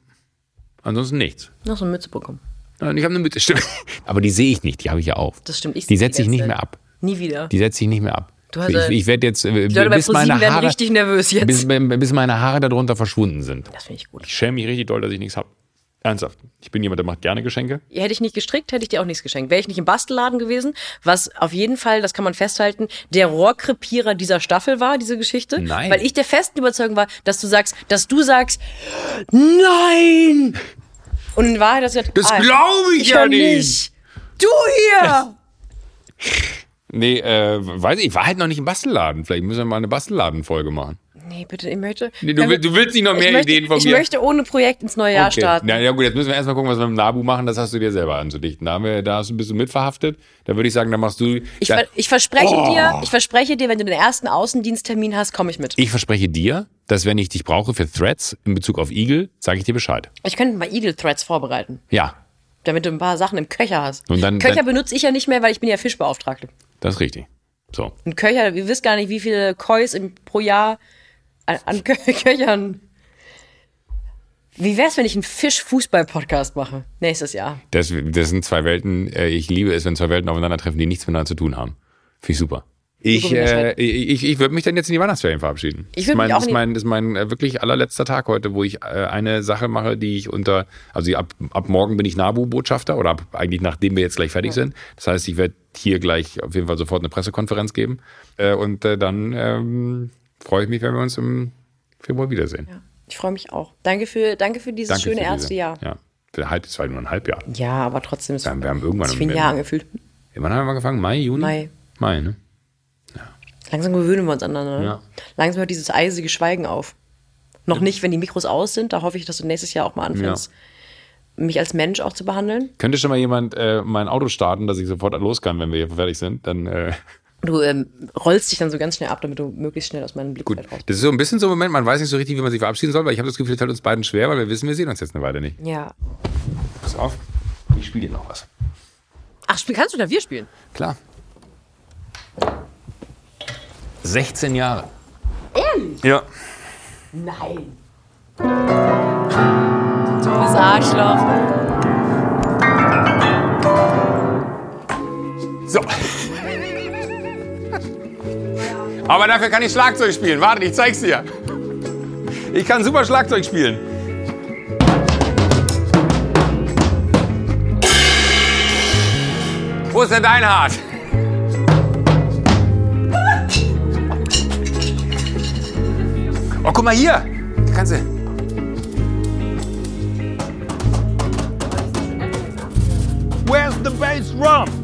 ansonsten nichts. Noch so eine Mütze bekommen. Nein, Ich habe eine Mütze, stimmt. (laughs) Aber die sehe ich nicht, die habe ich ja auf. Das stimmt. Ich Die setze ich nicht Zeit. mehr ab. Nie wieder. Die setze ich nicht mehr ab. Du hast ich ich werde jetzt, äh, Die Leute bei bis meine ProSieben werden Haare, richtig nervös jetzt. bis, bis meine Haare darunter verschwunden sind. das finde ich gut. Ich schäme mich richtig doll, dass ich nichts habe. Ernsthaft. Ich bin jemand, der macht gerne Geschenke. Hätte ich nicht gestrickt, hätte ich dir auch nichts geschenkt. Wäre ich nicht im Bastelladen gewesen, was auf jeden Fall, das kann man festhalten, der Rohrkrepierer dieser Staffel war, diese Geschichte. Nein. Weil ich der festen Überzeugung war, dass du sagst, dass du sagst, nein! Und in Wahrheit hast du gesagt, Das ah, glaube ich ich ja nicht. Du hier! (laughs) Nee, äh, weiß ich, ich war halt noch nicht im Bastelladen. Vielleicht müssen wir mal eine Bastelladenfolge machen. Nee, bitte, ich möchte. Nee, du, will- du willst nicht noch mehr ich möchte, Ideen von ich mir? möchte ohne Projekt ins neue Jahr Okay. starten. Na ja gut, jetzt müssen wir erstmal gucken, was wir mit dem Nabu machen. Das hast du dir selber anzudichten. Da, haben wir, da hast du ein bisschen mitverhaftet. Da würde ich sagen, da machst du. Ich, da, ver ich verspreche Oh. dir, ich verspreche dir, wenn du den ersten Außendiensttermin hast, komme ich mit. ich verspreche dir, dass wenn ich dich brauche für Threads in Bezug auf Eagle, sage ich dir Bescheid. Ich könnte mal Eagle Threads vorbereiten, Ja, damit du ein paar Sachen im Köcher hast. Und dann- Köcher dann- benutze ich ja nicht mehr, weil ich bin ja Fischbeauftragte. das ist richtig. So. Ein Köcher, ihr wisst gar nicht, wie viele Kois pro Jahr an, an Kö (laughs) Köchern. Wie wär's, wenn ich einen Fisch-Fußball-Podcast mache? Nächstes Jahr. Das, das sind zwei Welten. äh, Ich liebe es, wenn zwei Welten aufeinandertreffen, die nichts miteinander zu tun haben. Finde ich super. Ich, äh, ich, ich, würde mich dann jetzt in die Weihnachtsferien verabschieden. Ich Das würd ist mein, mich auch das ist mein, das ist mein äh, wirklich allerletzter Tag heute, wo ich äh, eine Sache mache, die ich unter, also ab, ab morgen bin ich NABU-Botschafter oder ab, eigentlich nachdem wir jetzt gleich fertig sind. Das heißt, ich werde hier gleich auf jeden Fall sofort eine Pressekonferenz geben äh, und äh, dann ähm, freue ich mich, wenn wir uns im Februar wiedersehen. Ja, ich freue mich auch. Danke für, danke für dieses Danke schöne für erste diese- Jahr. Ja, für halb, es war nur ein Halbjahr. Ja, aber trotzdem ist haben, wir haben irgendwann es wie ein Jahr angefühlt. Wann haben wir angefangen? Mai, Juni? Mai. Mai, ne? Langsam gewöhnen wir uns aneinander. Ne? Ja. Langsam hört dieses eisige Schweigen auf. Noch nicht, wenn die Mikros aus sind. Da hoffe ich, dass du nächstes Jahr auch mal anfängst, mich als Mensch auch zu behandeln. Könnte schon mal jemand äh, mein Auto starten, dass ich sofort los kann, wenn wir hier fertig sind? Dann äh, Du ähm, rollst dich dann so ganz schnell ab, damit du möglichst schnell aus meinem gut. Blickfeld raus. Das ist so ein bisschen so ein Moment, man weiß nicht so richtig, wie man sich verabschieden soll, weil ich habe das Gefühl, es fällt uns beiden schwer, weil wir wissen, wir sehen uns jetzt eine Weile nicht. Ja. Pass auf, ich spiele dir noch was. Ach, spiel, kannst du Klavier spielen? Klar. 16 Jahre. Ehrlich? Ja. Nein. Dummes Arschloch. So. Aber dafür kann ich Schlagzeug spielen. Warte, ich zeig's dir. Ich kann super Schlagzeug spielen. Wo ist denn dein Hart? Oh, guck mal hier. Da kannst du. Where's the bass drum?